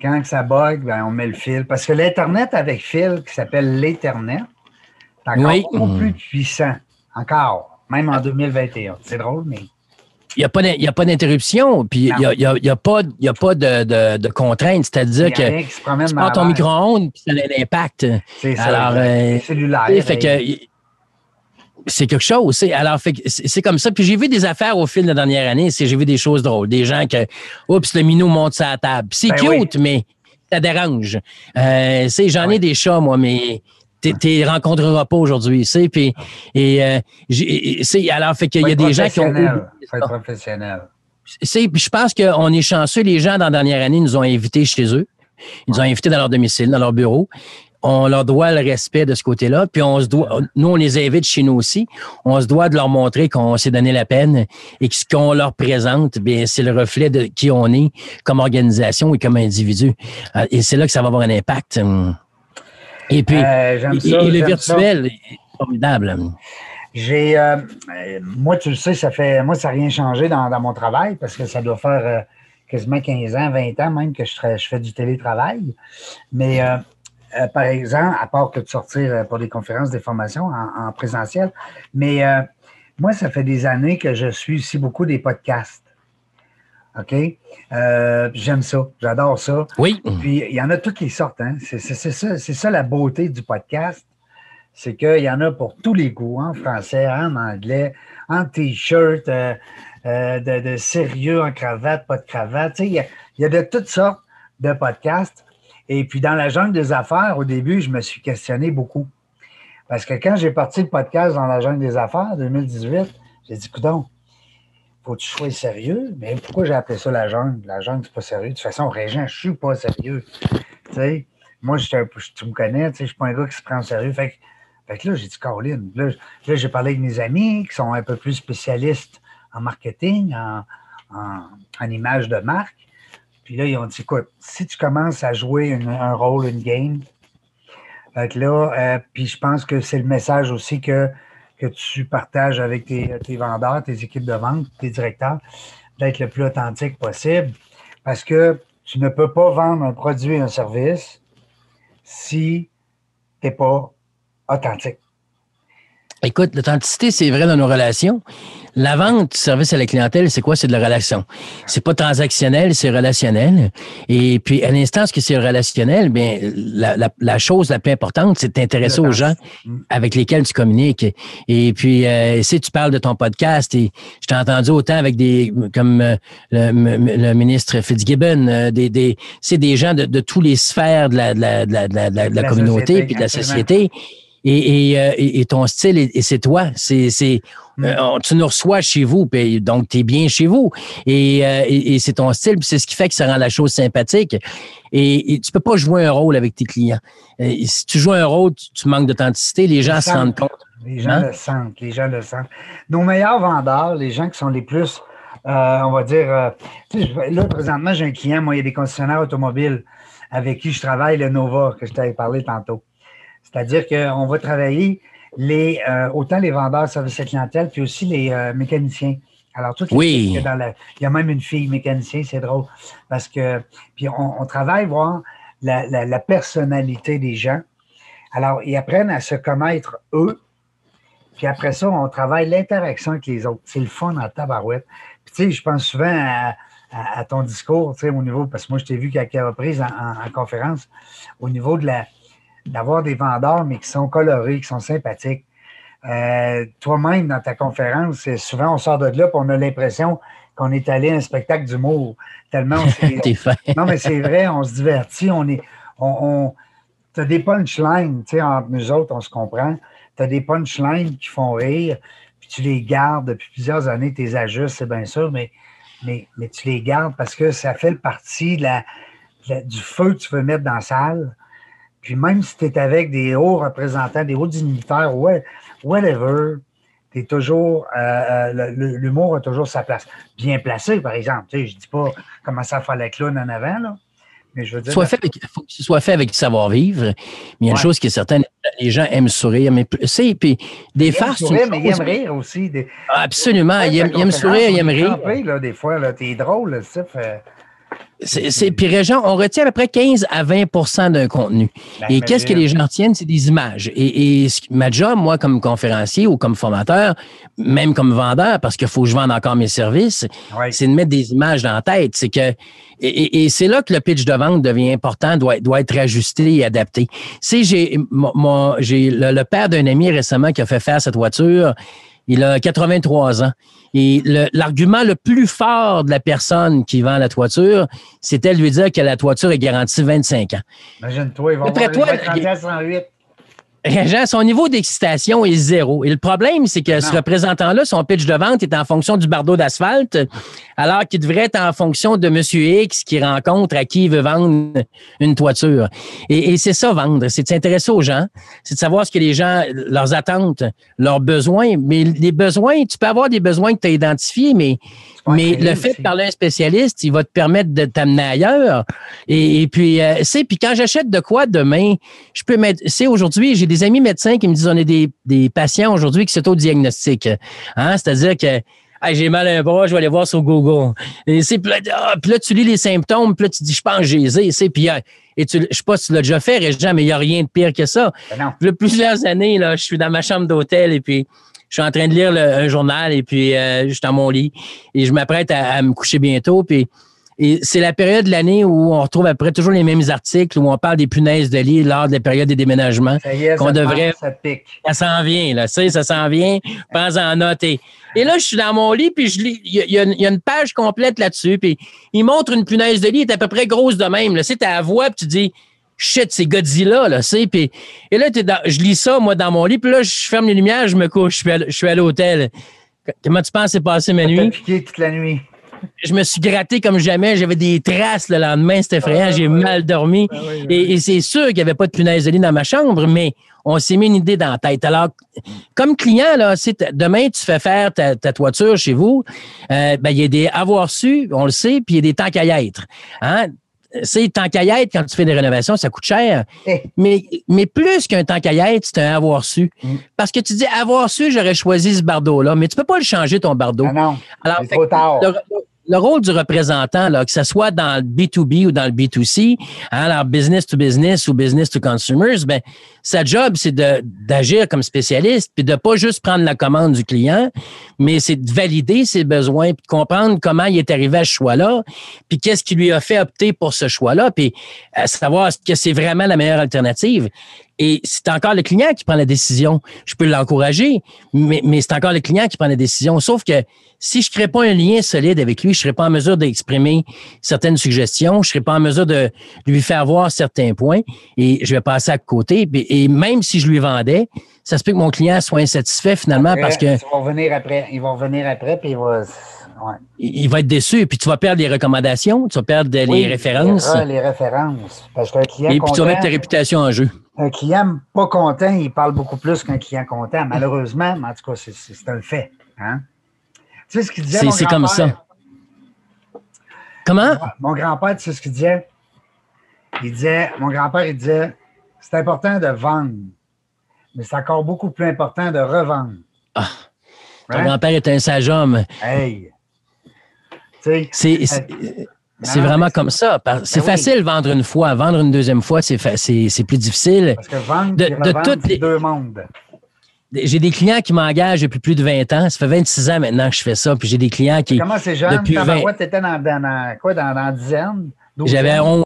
Quand ça bug, ben, on met le fil. Parce que l'Internet avec fil, qui s'appelle l'Ethernet, c'est encore beaucoup plus puissant. Encore. Même en 2021. C'est drôle, mais. Il n'y a pas d'interruption, puis il n'y a, y a, pas, y a pas de, de, de contraintes. C'est-à-dire que tu prends ton micro-ondes, puis ça a un impact. C'est ça. Alors, euh, cellulaire. Fait que, c'est quelque chose. Alors, c'est comme ça. Puis j'ai vu des affaires au fil de la dernière année. J'ai vu des choses drôles. Des gens que, oups, le minou monte sur la table. C'est ben cute, mais ça dérange. Euh, J'en ai des chats, moi, mais tu ne rencontreras pas aujourd'hui. Puis, et, euh, alors, fait qu'il y a des gens qui ont. Faut être professionnel. Puis je pense qu'on est chanceux. Les gens, dans la dernière année, nous ont invités chez eux. Ils nous ont invités dans leur domicile, dans leur bureau on leur doit le respect de ce côté-là. Puis on se doit, nous, on les invite chez nous aussi. On se doit de leur montrer qu'on s'est donné la peine et que ce qu'on leur présente, bien, c'est le reflet de qui on est comme organisation et comme individu. Euh, et c'est là que ça va avoir un impact. Et puis, euh, le virtuel est formidable. J'ai, euh, moi, tu le sais, ça fait, moi, ça n'a rien changé dans, mon travail parce que ça doit faire quasiment 15 ans, 20 ans même que je, je fais du télétravail. Mais euh, par exemple, à part que de sortir euh, pour des conférences, des formations en, présentiel. Mais euh, moi, ça fait des années que je suis aussi beaucoup des podcasts. OK? J'aime ça. J'adore ça. Oui. Puis, il y en a toutes les sortes. Hein? C'est ça, ça, la beauté du podcast. C'est qu'il y en a pour tous les goûts, en français, en anglais, en T-shirt, de, sérieux, en cravate, pas de cravate. Il y, il y a de toutes sortes de podcasts. Et puis, dans la jungle des affaires, au début, je me suis questionné beaucoup. Parce que quand j'ai parti le podcast dans la jungle des affaires, 2018, j'ai dit, coudon, faut que tu sois sérieux. Mais pourquoi j'ai appelé ça la jungle? La jungle, c'est pas sérieux. De toute façon, Régent, je suis pas sérieux. Moi, je, tu me connais, je suis pas un gars qui se prend au sérieux. Fait que, là, j'ai dit, Caroline, là, j'ai parlé avec mes amis qui sont un peu plus spécialistes en marketing, en, en, en image de marque. Puis là, ils ont dit, écoute, si tu commences à jouer un rôle, une game, là, euh, puis je pense que c'est le message aussi que, que tu partages avec tes, vendeurs, tes équipes de vente, tes directeurs, d'être le plus authentique possible. Parce que tu ne peux pas vendre un produit, un service si tu n'es pas authentique. Écoute, l'authenticité, c'est vrai dans nos relations. La vente du service à la clientèle, c'est quoi? C'est de la relation. C'est pas transactionnel, c'est relationnel. Et puis, à l'instant, ce que c'est relationnel, bien, la, chose la plus importante, c'est de t'intéresser aux gens avec lesquels tu communiques. Et puis, euh, si tu parles de ton podcast, et je t'ai entendu autant avec des, comme euh, le, ministre Fitzgibbon, euh, des, des, c'est des gens de, de tous les sphères de la, de la, de la, de la, communauté puis de la société. Et, et, et, ton style, et, c'est toi. C'est, c'est, euh, tu nous reçois chez vous, puis donc tu es bien chez vous. Euh, et, c'est ton style, c'est ce qui fait que ça rend la chose sympathique. Et, tu peux pas jouer un rôle avec tes clients. si tu joues un rôle, tu, manques d'authenticité, les gens se rendent compte. Les gens hein? le sentent, les gens le sentent. Nos meilleurs vendeurs, les gens qui sont les plus, euh, on va dire, là, présentement, j'ai un client, moi, il y a des concessionnaires automobiles avec qui je travaille, le Nova, que je t'avais parlé tantôt. C'est-à-dire qu'on va travailler les, euh, autant les vendeurs services à clientèle, puis aussi les euh, mécaniciens. Alors, toutes les oui. dans il y a même une fille mécanicien, c'est drôle. Parce que, puis on, travaille voir la, personnalité des gens. Alors, ils apprennent à se connaître eux. Puis après ça, on travaille l'interaction avec les autres. C'est le fun en tabarouette. Puis tu sais, je pense souvent à, ton discours, tu sais, au niveau, parce que moi, je t'ai vu qu'à quelques reprises en conférence, au niveau de la, d'avoir des vendeurs, mais qui sont colorés, qui sont sympathiques. Euh, toi-même, dans ta conférence, souvent on sort de là et on a l'impression qu'on est allé à un spectacle d'humour. Tellement on Non, mais c'est vrai, on se divertit, on est. On, tu as des punchlines, tu sais, entre nous autres, on se comprend. Tu as des punchlines qui font rire, puis tu les gardes depuis plusieurs années, tu les ajustes, c'est bien sûr, mais, mais, mais tu les gardes parce que ça fait partie de la, du feu que tu veux mettre dans la salle. Puis même si tu es avec des hauts représentants, des hauts dignitaires, ouais, whatever, es toujours, euh, euh, l'humour a toujours sa place. Bien placé, par exemple. Tu sais, je dis pas comment ça faire la clown en avant, là. Mais je veux dire, soit fait faut que ce soit fait avec savoir-vivre. Mais il y a une chose qui est certaine, les gens aiment sourire. Mais c'est puis des farces. Ils aiment mais ils aiment rire aussi. Absolument. Ils aiment, sourire, ils aiment rire. Là, des fois, t'es drôle, ça fait. C'est, puis Régent, on retient à peu près 15 à 20% d'un contenu. Ben, et qu'est-ce que les gens retiennent? C'est des images. Et, et ma job, moi, comme conférencier ou comme formateur, même comme vendeur, parce qu'il faut que je vende encore mes services, c'est de mettre des images dans la tête. C'est que et, c'est là que le pitch de vente devient important, doit, doit être ajusté et adapté. Si j'ai, j'ai le père d'un ami récemment qui a fait faire cette voiture, il a 83 ans. Et l'argument le, plus fort de la personne qui vend la toiture, c'était de lui dire que la toiture est garantie 25 ans. Imagine-toi, il va Après Régent, son niveau d'excitation est zéro. Et le problème, c'est que ce ah. représentant-là, son pitch de vente est en fonction du bardeau d'asphalte, alors qu'il devrait être en fonction de Monsieur X qui rencontre à qui il veut vendre une toiture. Et, c'est ça, vendre, c'est de s'intéresser aux gens, c'est de savoir ce que les gens, leurs attentes, leurs besoins. Mais les besoins, tu peux avoir des besoins que tu as identifiés, mais mais le fait de parler à un spécialiste, il va te permettre de t'amener ailleurs. Et, puis, euh, c'est puis quand j'achète de quoi demain, je peux mettre. C'est aujourd'hui, j'ai des amis médecins qui me disent on est des, des patients aujourd'hui qui s'auto-diagnostiquent. Hein? C'est-à-dire que j'ai mal à un bras, je vais aller voir sur Google. Et c'est ah, puis là, tu lis les symptômes, puis là tu dis je pense que j'ai c'est puis euh, et tu, je sais pas si tu l'as déjà fait, Régent, mais il n'y a rien de pire que ça. Ben non. plusieurs années là, je suis dans ma chambre d'hôtel et puis je suis en train de lire un journal et puis euh, je suis dans mon lit et je m'apprête à, me coucher bientôt. Puis et c'est la période de l'année où on retrouve après toujours les mêmes articles où on parle des punaises de lit lors de la période des déménagements. qu'on devrait. ça pique. Ça s'en vient, là. Tu sais, ça s'en vient. Prends en note. Et, là, je suis dans mon lit, puis je lis. Il y, a, une page complète là-dessus. Puis il montre une punaise de lit, elle est à peu près grosse de même. Là. Tu sais, à la voix, puis tu dis shit, c'est Godzilla, là, c'est. Puis, et là, je lis ça, moi, dans mon lit, puis là, je ferme les lumières, je me couche, je suis à, l'hôtel. Comment tu penses c'est passé ma nuit? piqué toute la nuit. Je me suis gratté comme jamais. J'avais des traces le lendemain. C'était effrayant. J'ai mal dormi. Ah et, c'est sûr qu'il n'y avait pas de punaise de lit dans ma chambre, mais on s'est mis une idée dans la tête. Alors, comme client, là, demain, tu fais faire ta, toiture chez vous, euh, ben, il y a des avoir su, on le sait, puis il y a des temps qu'à y être. Hein? C'est tant qu'à être, quand tu fais des rénovations, ça coûte cher. Mais, mais plus qu'un tant qu'à être, c'est un avoir su. Mm. Parce que tu dis, avoir su, j'aurais choisi ce bardeau-là, mais tu peux pas le changer, ton bardeau. Ah non, Alors, trop tard le rôle du représentant, là, que ce soit dans le B2B ou dans le B2C, hein, alors business to business ou business to consumers, ben, sa job, c'est d'agir comme spécialiste, puis de pas juste prendre la commande du client, mais c'est de valider ses besoins, puis de comprendre comment il est arrivé à ce choix-là, puis qu'est-ce qui lui a fait opter pour ce choix-là, puis euh, savoir que c'est vraiment la meilleure alternative. Et c'est encore le client qui prend la décision. Je peux l'encourager, mais, mais c'est encore le client qui prend la décision. Sauf que si je ne crée pas un lien solide avec lui, je ne serai pas en mesure d'exprimer certaines suggestions, je ne serai pas en mesure de lui faire voir certains points et je vais passer à côté. Et même si je lui vendais, ça se peut que mon client soit insatisfait finalement parce que. Ils vont revenir après. Ils vont revenir après, puis il va. Il va être déçu, puis tu vas perdre les recommandations, tu vas perdre les références. Les références. Parce qu'un client. Et puis tu vas mettre ta réputation en jeu. Un client pas content, il parle beaucoup plus qu'un client content, malheureusement, mais en tout cas, c'est un fait. Hein? Tu sais ce qu'il disait? C'est comme ça. Comment? Mon grand-père, tu sais ce qu'il disait? Il disait, mon grand-père, il disait, c'est important de vendre, mais c'est encore beaucoup plus important de revendre. Ah, ton grand-père est un sage homme. Hey! C'est c'est vraiment comme ça. C'est ben facile de vendre une fois. Vendre une deuxième fois, c'est plus difficile. Parce que vendre de, de les... deux mondes. J'ai des clients qui m'engagent depuis plus de 20 ans. Ça fait 26 ans maintenant que je fais ça. Puis j'ai des clients qui. Comment c'est jeune? Depuis 20... Tu étais dans, dans, quoi, dans, dans dizaine? J'avais 11 ans.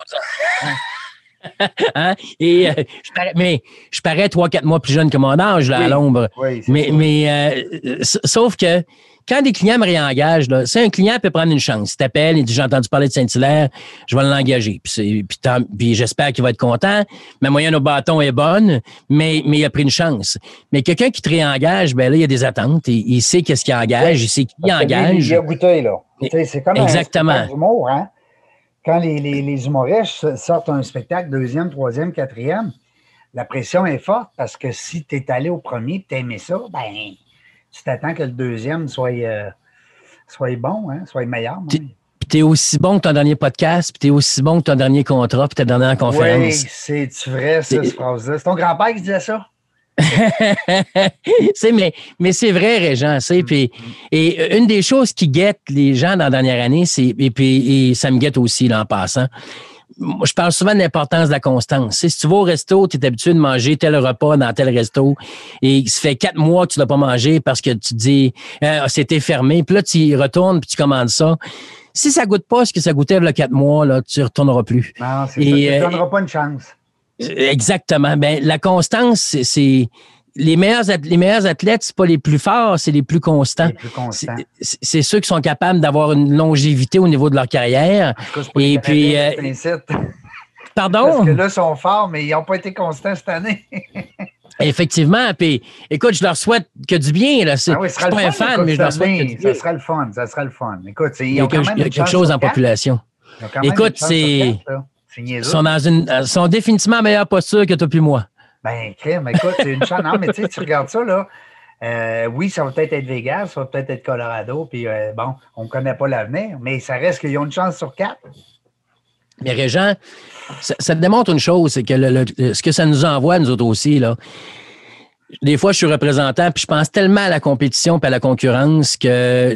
hein? Et, euh, je parais, mais je parais 3-4 mois plus jeune que mon âge là, à l'ombre. Oui, mais mais euh, sauf que quand des clients me réengagent, là, si un client peut prendre une chance, il t'appelle, il dit J'ai entendu parler de Saint-Hilaire, je vais l'engager. Puis, puis, puis j'espère qu'il va être content. Ma moyenne au bâton est bonne, mais, mais il a pris une chance. Mais quelqu'un qui te réengage, ben là, il y a des attentes. Il, il sait qu'est-ce qu'il engage, il sait qui il engage. Il a goûté, là. C'est comme Exactement. un humour, hein? Quand les, les, les humoristes sortent un spectacle, deuxième, troisième, quatrième, la pression est forte parce que si tu es allé au premier et tu aimé ça, ben tu t'attends que le deuxième soit, euh, soit bon, hein, soit meilleur. Tu tu es aussi bon que ton dernier podcast, puis tu es aussi bon que ton dernier contrat, puis ta dernière conférence. Oui, c'est vrai, ça, cette phrase-là? C'est ton grand-père qui disait ça? mais mais c'est vrai, Régent. Mm. Puis, et une des choses qui guette les gens dans la dernière année, c'est, et puis et ça me guette aussi là, en passant, je parle souvent de l'importance de la constance. Si tu vas au resto, tu es habitué de manger tel repas dans tel resto et ça fait quatre mois que tu l'as pas mangé parce que tu dis ah, c'était fermé, puis là tu y retournes puis tu commandes ça. Si ça goûte pas ce que ça goûtait il y a quatre mois, là, tu retourneras plus. Non, c'est ça. Tu ne euh, donneras pas une chance. Exactement. Ben, la constance, c'est les meilleurs, les meilleurs athlètes, c'est pas les plus forts, c'est les plus constants. C'est ceux qui sont capables d'avoir une longévité au niveau de leur carrière. Et puis. Euh, pardon? Parce que là, ils sont forts, mais ils n'ont pas été constants cette année. Effectivement. Puis, écoute, je leur souhaite que du bien. Là. C'est, ah oui, pas un fan, mais je leur souhaite que du bien. Ça sera le fun. Ça sera le fun. Écoute, il y a, quelque chose en population. Écoute, c'est. Ils sont, dans une, sont définitivement en meilleure posture que toi puis moi. Ben, crème, écoute, c'est une chance. Non, mais tu sais, tu regardes ça, là. Euh, oui, ça va peut-être être Vegas, ça va peut-être être Colorado, puis euh, bon, on ne connaît pas l'avenir, mais ça reste qu'ils ont une chance sur quatre. Mais Régent, ça, te démontre une chose, c'est que ce que ça nous envoie, nous autres aussi, là, des fois, je suis représentant, puis je pense tellement à la compétition et à la concurrence que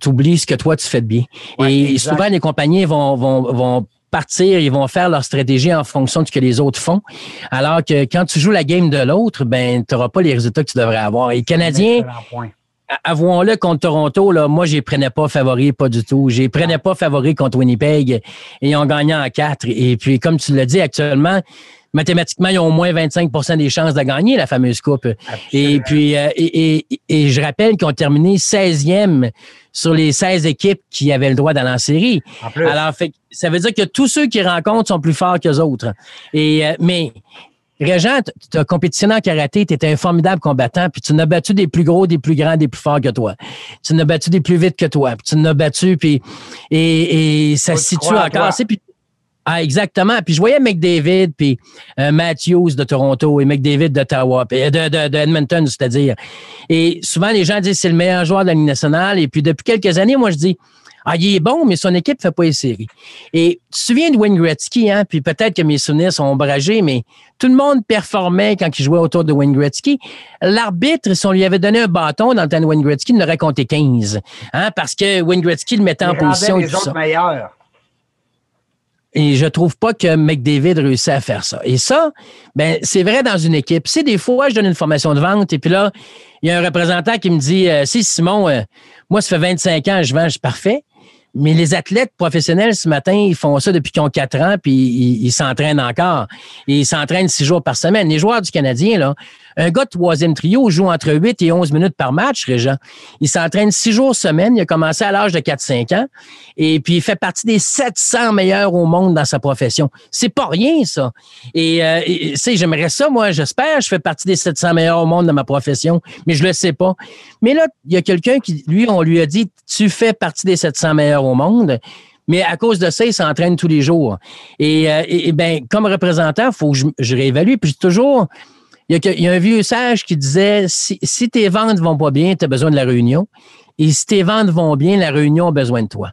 tu oublies ce que toi, tu fais de bien. et souvent, les compagnies vont, vont, vont partir, ils vont faire leur stratégie en fonction de ce que les autres font. Alors que quand tu joues la game de l'autre, ben, tu n'auras pas les résultats que tu devrais avoir. Et les Canadiens, avouons-le, contre Toronto, là, moi, je les prenais pas favoris, pas du tout. Je les prenais pas favoris contre Winnipeg et ont gagné en quatre. Et puis, comme tu l'as dit, actuellement, mathématiquement, ils ont au moins 25% des chances de gagner la fameuse coupe. Et puis, euh, et, et, je rappelle qu'ils ont terminé 16e sur les 16 équipes qui avaient le droit d'aller en série. Alors, fait, ça veut dire que tous ceux qui rencontrent sont plus forts que les autres. Et, euh, mais, Régent, tu as compétitionné en karaté, tu étais un formidable combattant, puis tu n'as battu des plus gros, des plus grands, des plus forts que toi. Tu n'as battu des plus vite que toi, puis tu n'as battu, puis et, et ça se situe encore. Puis, ah, exactement. Puis je voyais McDavid, puis euh, Matthews de Toronto et McDavid d'Ottawa, de, de, de, Edmonton, c'est-à-dire. Et souvent, les gens disent c'est le meilleur joueur de la Ligue nationale. Et puis depuis quelques années, moi, je dis ah, il est bon, mais son équipe ne fait pas les séries. Et tu te souviens de Wayne Gretzky, hein? Puis peut-être que mes souvenirs sont ombragés, mais tout le monde performait quand il jouait autour de Wayne Gretzky. L'arbitre, si on lui avait donné un bâton dans le temps de Wayne Gretzky, il n'aurait compté 15. Hein? Parce que Wayne Gretzky le mettait en position. Les autres meilleurs. Et je trouve pas que McDavid réussit à faire ça. Et ça, ben, c'est vrai dans une équipe. C'est des fois, je donne une formation de vente et puis là, il y a un représentant qui me dit, euh, si Simon, euh, moi, ça fait 25 ans, je vends, je suis parfait. Mais les athlètes professionnels, ce matin, ils font ça depuis qu'ils ont quatre ans, puis ils s'entraînent encore. Et ils s'entraînent six jours par semaine. Les joueurs du Canadien, là, un gars de troisième trio joue entre 8 et 11 minutes par match, Régent. Il s'entraîne six jours semaine. Il a commencé à l'âge de 4-5 ans. Et puis, il fait partie des 700 meilleurs au monde dans sa profession. C'est pas rien, ça. Et, euh, sais, j'aimerais ça, moi, j'espère. Je fais partie des 700 meilleurs au monde dans ma profession, mais je le sais pas. Mais là, il y a quelqu'un qui, lui, on lui a dit, tu fais partie des 700 meilleurs au monde. Mais à cause de ça, il s'entraîne tous les jours. Et, euh, et, ben, comme représentant, faut que je, je réévalue. Puis toujours, il y, a, un vieux sage qui disait si, si tes ventes vont pas bien, tu as besoin de la réunion. Et si tes ventes vont bien, la réunion a besoin de toi.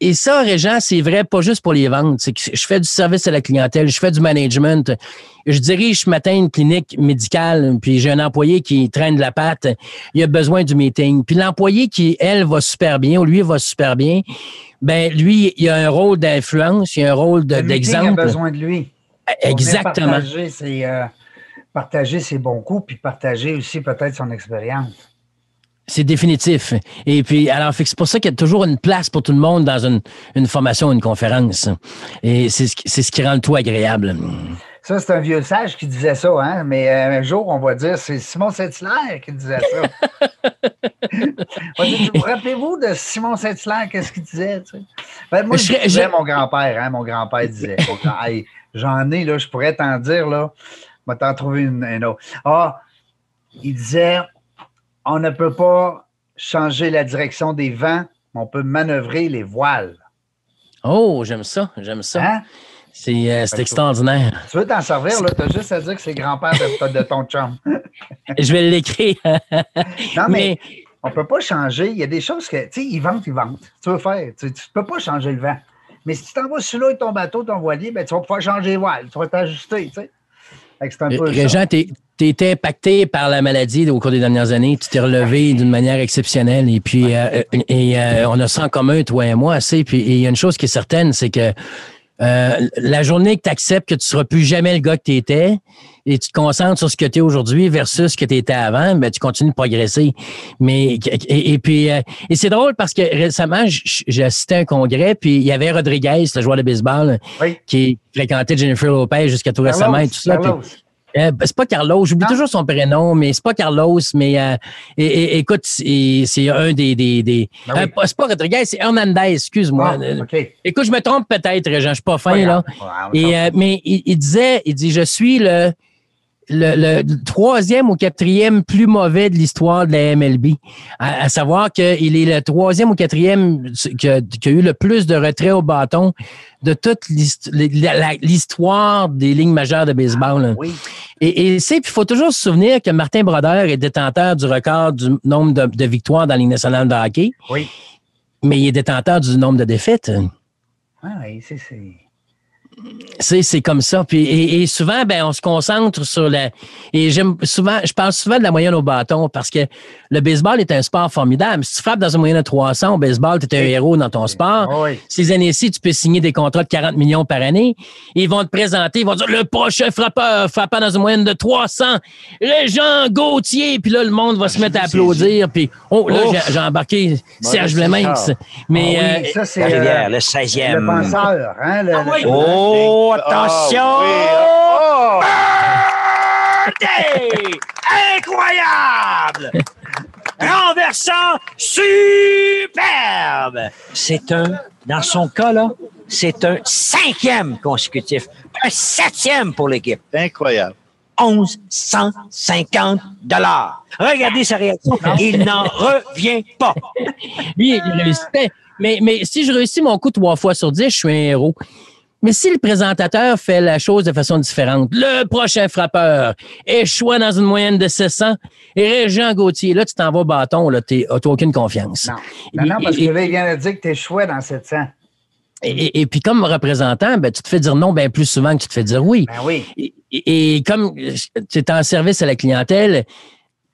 Et, ça, Régent, c'est vrai pas juste pour les ventes. C'est que je fais du service à la clientèle, je fais du management. Je dirige ce matin une clinique médicale, puis j'ai un employé qui traîne de la patte. Il a besoin du meeting. Puis l'employé qui, elle, va super bien, ou lui va super bien, ben lui, il a un rôle d'influence, il a un rôle d'exemple. il a besoin de lui. Exactement partager ses bons coups, puis partager aussi peut-être son expérience. C'est définitif. Et puis, alors, c'est pour ça qu'il y a toujours une place pour tout le monde dans une, une formation, une conférence. Et c'est ce, ce qui rend le tout agréable. Ça, c'est un vieux sage qui disait ça, hein? Mais euh, un jour, on va dire, c'est Simon Saint-Hilaire qui disait ça. vous rappelez-vous de Simon Saint-Hilaire, qu'est-ce qu'il disait? Ben, moi, je, disais mon grand-père, hein? Mon grand-père disait. J'en ai, là, je pourrais t'en dire, là vais t'en trouver une, autre. Ah, il disait on ne peut pas changer la direction des vents, mais on peut manœuvrer les voiles. Oh, j'aime ça, j'aime ça. Hein? C'est euh, extraordinaire. Tu veux t'en servir, là? Tu as juste à dire que c'est grand-père de, ton chum. Je vais l'écrire. non, mais, on ne peut pas changer. Il y a des choses que, tu sais, ils vendent, ils vendent. Tu veux faire, tu ne peux pas changer le vent. Mais si tu t'en vas sur et ton bateau, ton voilier, ben, tu vas pouvoir changer les voiles. Tu vas t'ajuster, tu sais. Peu Régent, tu été impacté par la maladie au cours des dernières années. Tu t'es relevé d'une manière exceptionnelle. Et puis, euh, et, euh, on a ça en commun, toi et moi, assez. Puis, il y a une chose qui est certaine, c'est que euh, la journée que tu acceptes que tu seras plus jamais le gars que tu étais et tu te concentres sur ce que tu es aujourd'hui versus ce que tu étais avant, ben, tu continues de progresser. Mais et, puis et c'est drôle parce que récemment, j'ai assisté à un congrès, puis il y avait Rodriguez, le joueur de baseball, qui fréquentait Jennifer Lopez jusqu'à tout récemment et tout ça. Euh, ben, c'est pas Carlos, j'oublie toujours son prénom, mais c'est pas Carlos, mais euh, écoute, c'est un des. des, des ben euh, c'est pas Rodriguez, c'est Hernandez, excuse-moi. Ah, écoute, je me trompe peut-être, Jean, je suis pas fin, là. Et, mais il, disait, il dit, je suis le le, troisième ou quatrième plus mauvais de l'histoire de la MLB. À, savoir qu'il est le troisième ou quatrième qui a, eu le plus de retraits au bâton de toute l'histoire des lignes majeures de baseball. Oui. Et, et c'est, il faut toujours se souvenir que Martin Brodeur est détenteur du record du nombre de, victoires dans la Ligue nationale de hockey. Oui. Mais il est détenteur du nombre de défaites. oui, c'est c'est comme ça. Puis, et, souvent, ben, on se concentre sur la. Et j'aime souvent, je parle souvent de la moyenne au bâton parce que le baseball est un sport formidable. Si tu frappes dans une moyenne de 300 au baseball, tu es un héros dans ton sport. Ces années-ci, tu peux signer des contrats de 40 millions par année. Ils vont te présenter, ils vont dire le prochain frappeur frappant dans une moyenne de 300, Régent Gauthier. Puis là, le monde va se mettre à applaudir. Puis, oh, là, j'ai embarqué Serge Leminx. Mais. Ah oui, euh, ça, c'est. Euh, le 16e. Le penseur, hein? Le, ah oh, Oh, attention! Oh, Incroyable! Renversant, superbe! C'est un, dans son cas, là, c'est un cinquième consécutif. Un septième pour l'équipe. Incroyable. 1150 dollars. Regardez sa réaction. Il n'en revient pas. Lui, il réussissait. Mais, mais si je réussis mon coup trois fois sur dix, je suis un héros. Mais si le présentateur fait la chose de façon différente, le prochain frappeur échoue dans une moyenne de 600 et Régent Gauthier, là, tu t'en vas au bâton, là, tu n'as aucune confiance. Non, non, parce que là, il vient de dire que tu échouais dans 700. Et, et, puis comme représentant, ben, tu te fais dire non bien plus souvent que tu te fais dire oui. Ben oui. Et, et comme tu es en service à la clientèle,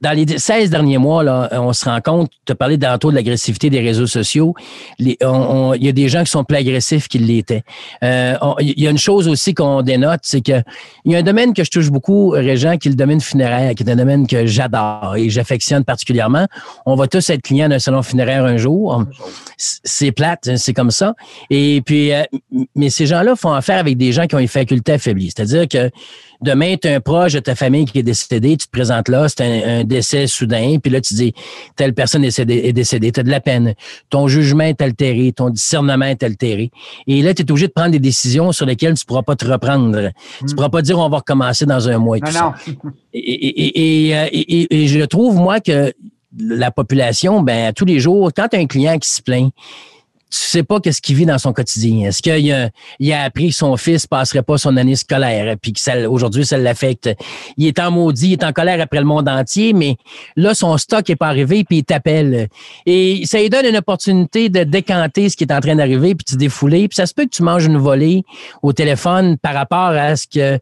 dans les 16 derniers mois, là, on se rend compte, tu as parlé tantôt de l'agressivité des réseaux sociaux. Il y a des gens qui sont plus agressifs qu'ils l'étaient. Euh, il y a une chose aussi qu'on dénote, c'est que il y a un domaine que je touche beaucoup, Régent, qui est le domaine funéraire, qui est un domaine que j'adore et j'affectionne particulièrement. On va tous être clients d'un salon funéraire un jour. C'est plate, hein, c'est comme ça. Et puis, euh, mais ces gens-là font affaire avec des gens qui ont une faculté affaiblies. C'est-à-dire que demain, tu as un proche de ta famille qui est décédé, tu te présentes là, c'est un, décès soudain, puis là, tu dis, telle personne est décédée, tu as de la peine. Ton jugement est altéré, ton discernement est altéré. Et là, tu es obligé de prendre des décisions sur lesquelles tu ne pourras pas te reprendre. Tu ne hmm. pourras pas dire, on va recommencer dans un mois et tout ça. Et, euh, et, et, je trouve, moi, que la population, ben, tous les jours, quand tu as un client qui se plaint, tu sais pas qu'est-ce qu'il vit dans son quotidien. Est-ce qu'il a, il a appris que son fils passerait pas son année scolaire, puis que aujourd'hui ça l'affecte? Il est en maudit, il est en colère après le monde entier, mais là son stock est pas arrivé, puis il t'appelle. Et ça lui donne une opportunité de décanter ce qui est en train d'arriver, puis de défouler. Puis ça se peut que tu manges une volée au téléphone par rapport à ce que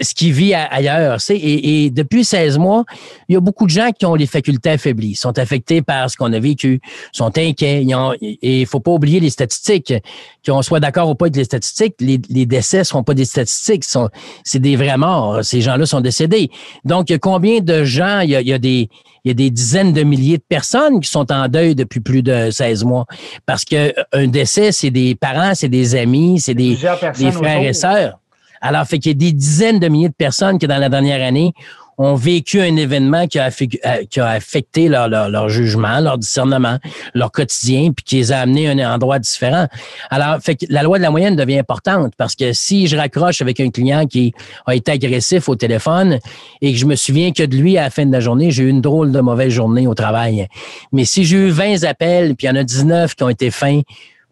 ce qui vit ailleurs. Et, et, depuis 16 mois, il y a beaucoup de gens qui ont les facultés affaiblies, sont affectés par ce qu'on a vécu, sont inquiets. et il faut pas oublier les statistiques. Qu'on soit d'accord ou pas avec les statistiques, les, les décès ne sont pas des statistiques, c'est des vrais morts. Ces gens-là sont décédés. Donc, combien de gens, il y a, il y a des il y a des dizaines de milliers de personnes qui sont en deuil depuis plus de 16 mois. Parce que un décès, c'est des parents, c'est des amis, c'est des, des frères et sœurs. Alors, fait qu'il y a des dizaines de milliers de personnes qui, dans la dernière année, ont vécu un événement qui a, euh, affecté leur, leur, jugement, leur discernement, leur quotidien, puis qui les a amenés à un endroit différent. Alors, fait que la loi de la moyenne devient importante parce que si je raccroche avec un client qui a été agressif au téléphone et que je me souviens que de lui à la fin de la journée, j'ai eu une drôle de mauvaise journée au travail. Mais si j'ai eu 20 appels, puis il y en a 19 qui ont été fins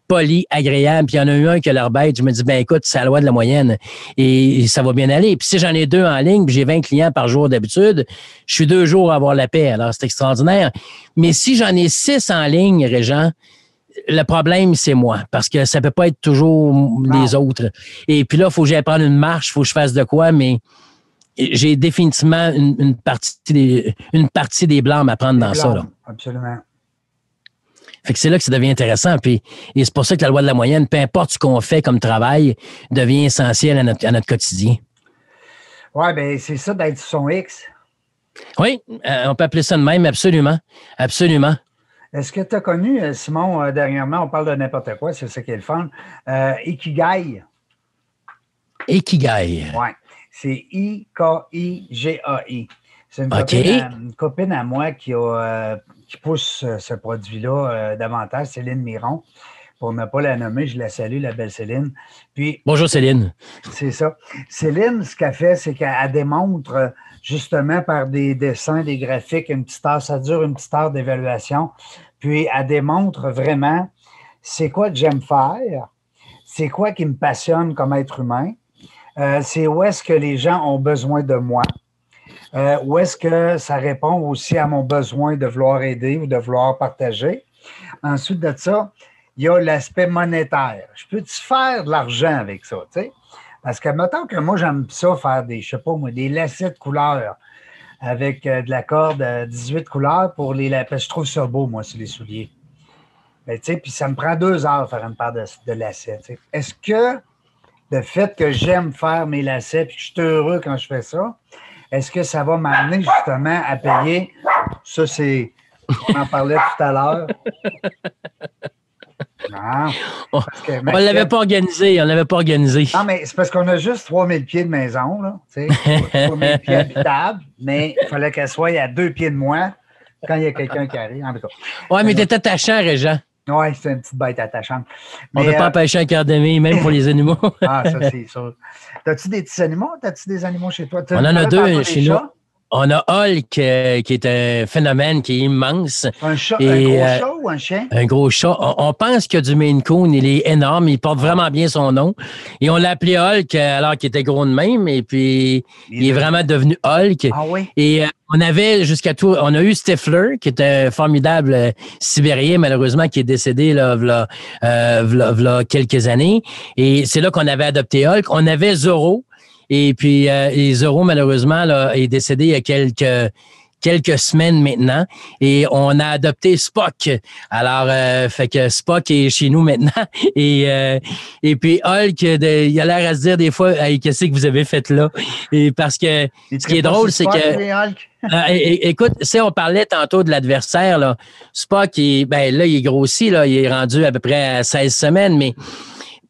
poli, agréable. Puis il y en a eu un qui a l'air bête. Je me dis, ben écoute, c'est la loi de la moyenne et, ça va bien aller. Puis si j'en ai deux en ligne, puis j'ai 20 clients par jour d'habitude, je suis deux jours à avoir la paix. Alors c'est extraordinaire. Mais si j'en ai six en ligne, Régent, le problème, c'est moi, parce que ça peut pas être toujours les autres. Et puis là, il faut que j'aille prendre une marche, il faut que je fasse de quoi, mais j'ai définitivement une, partie des, une partie des blancs à prendre dans ça. Là. Absolument. Fait que c'est là que ça devient intéressant. Puis, et c'est pour ça que la loi de la moyenne, peu importe ce qu'on fait comme travail, devient essentiel à notre, à notre quotidien. Oui, bien, c'est ça d'être son X. Oui, euh, on peut appeler ça de même, absolument. Absolument. Est-ce que tu as connu, euh, Simon, euh, dernièrement, on parle de n'importe quoi, c'est ça qui est le fun, Ikigai? Ikigai. Oui, c'est I-K-I-G-A-I. C'est une, copine à moi qui, a, qui pousse ce produit-là davantage, Céline Miron. Pour ne pas la nommer, je la salue, la belle Céline. Puis, Bonjour Céline. C'est ça. Céline, ce qu'elle fait, c'est qu'elle démontre justement par des dessins, des graphiques, une petite heure, ça dure une petite heure d'évaluation. Puis elle démontre vraiment c'est quoi que j'aime faire, c'est quoi qui me passionne comme être humain, euh, c'est où est-ce que les gens ont besoin de moi, euh, où est-ce que ça répond aussi à mon besoin de vouloir aider ou de vouloir partager? Ensuite de ça, il y a l'aspect monétaire. Je peux-tu faire de l'argent avec ça? sais? Parce que mettons que moi, j'aime ça faire des, je sais pas moi, des lacets de couleurs avec euh, de la corde 18 euh, couleurs pour les que je trouve ça beau, moi, sur les souliers. Mais tu sais, puis ça me prend deux heures faire une paire de, lacets. Est-ce que le fait que j'aime faire mes lacets puis que je suis heureux quand je fais ça, est-ce que ça va m'amener justement à payer? Ça, c'est. On en parlait tout à l'heure. Non. on ne l'avait pas organisé. On l'avait pas organisé. Non, mais c'est parce qu'on a juste 3000 pieds de maison, là. 3000 pieds habitables, mais il fallait qu'elle soit à deux pieds de moi quand il y a quelqu'un qui arrive. En tout cas. Oui, mais t'es attachant, Régent. Oui, c'est une petite bête attachante. on ne peut pas euh, empêcher un cœur d'aimer, même pour les animaux. ah, ça, c'est ça. T'as-tu des petits animaux? T'as-tu des animaux chez toi? On en a deux chez nous. On a Hulk, euh, qui est un phénomène qui est immense. Un, chat, un gros euh, chat ou un chien? Un gros chat. On, pense qu'il y a du Maine Coon. Il est énorme. Il porte vraiment bien son nom. Et on l'a appelé Hulk euh, alors qu'il était gros de même. Et puis, il, est vraiment devenu Hulk. Ah oui? Et on avait jusqu'à tout... On a eu Stifler, qui était un formidable Sibérien, malheureusement, qui est décédé là, là, quelques années. Et c'est là qu'on avait adopté Hulk. On avait Zorro, et puis, euh, Zoro, malheureusement, là, est décédé il y a quelques quelques semaines maintenant. Et on a adopté Spock. Alors, euh, fait que Spock est chez nous maintenant. Et euh, et puis Hulk, il a l'air à se dire des fois, qu'est-ce que vous avez fait là? Et parce que ce qui est drôle, c'est que euh, écoute, si on parlait tantôt de l'adversaire là, Spock, il, ben là, il est grossi là, il est rendu à peu près à 16 semaines, mais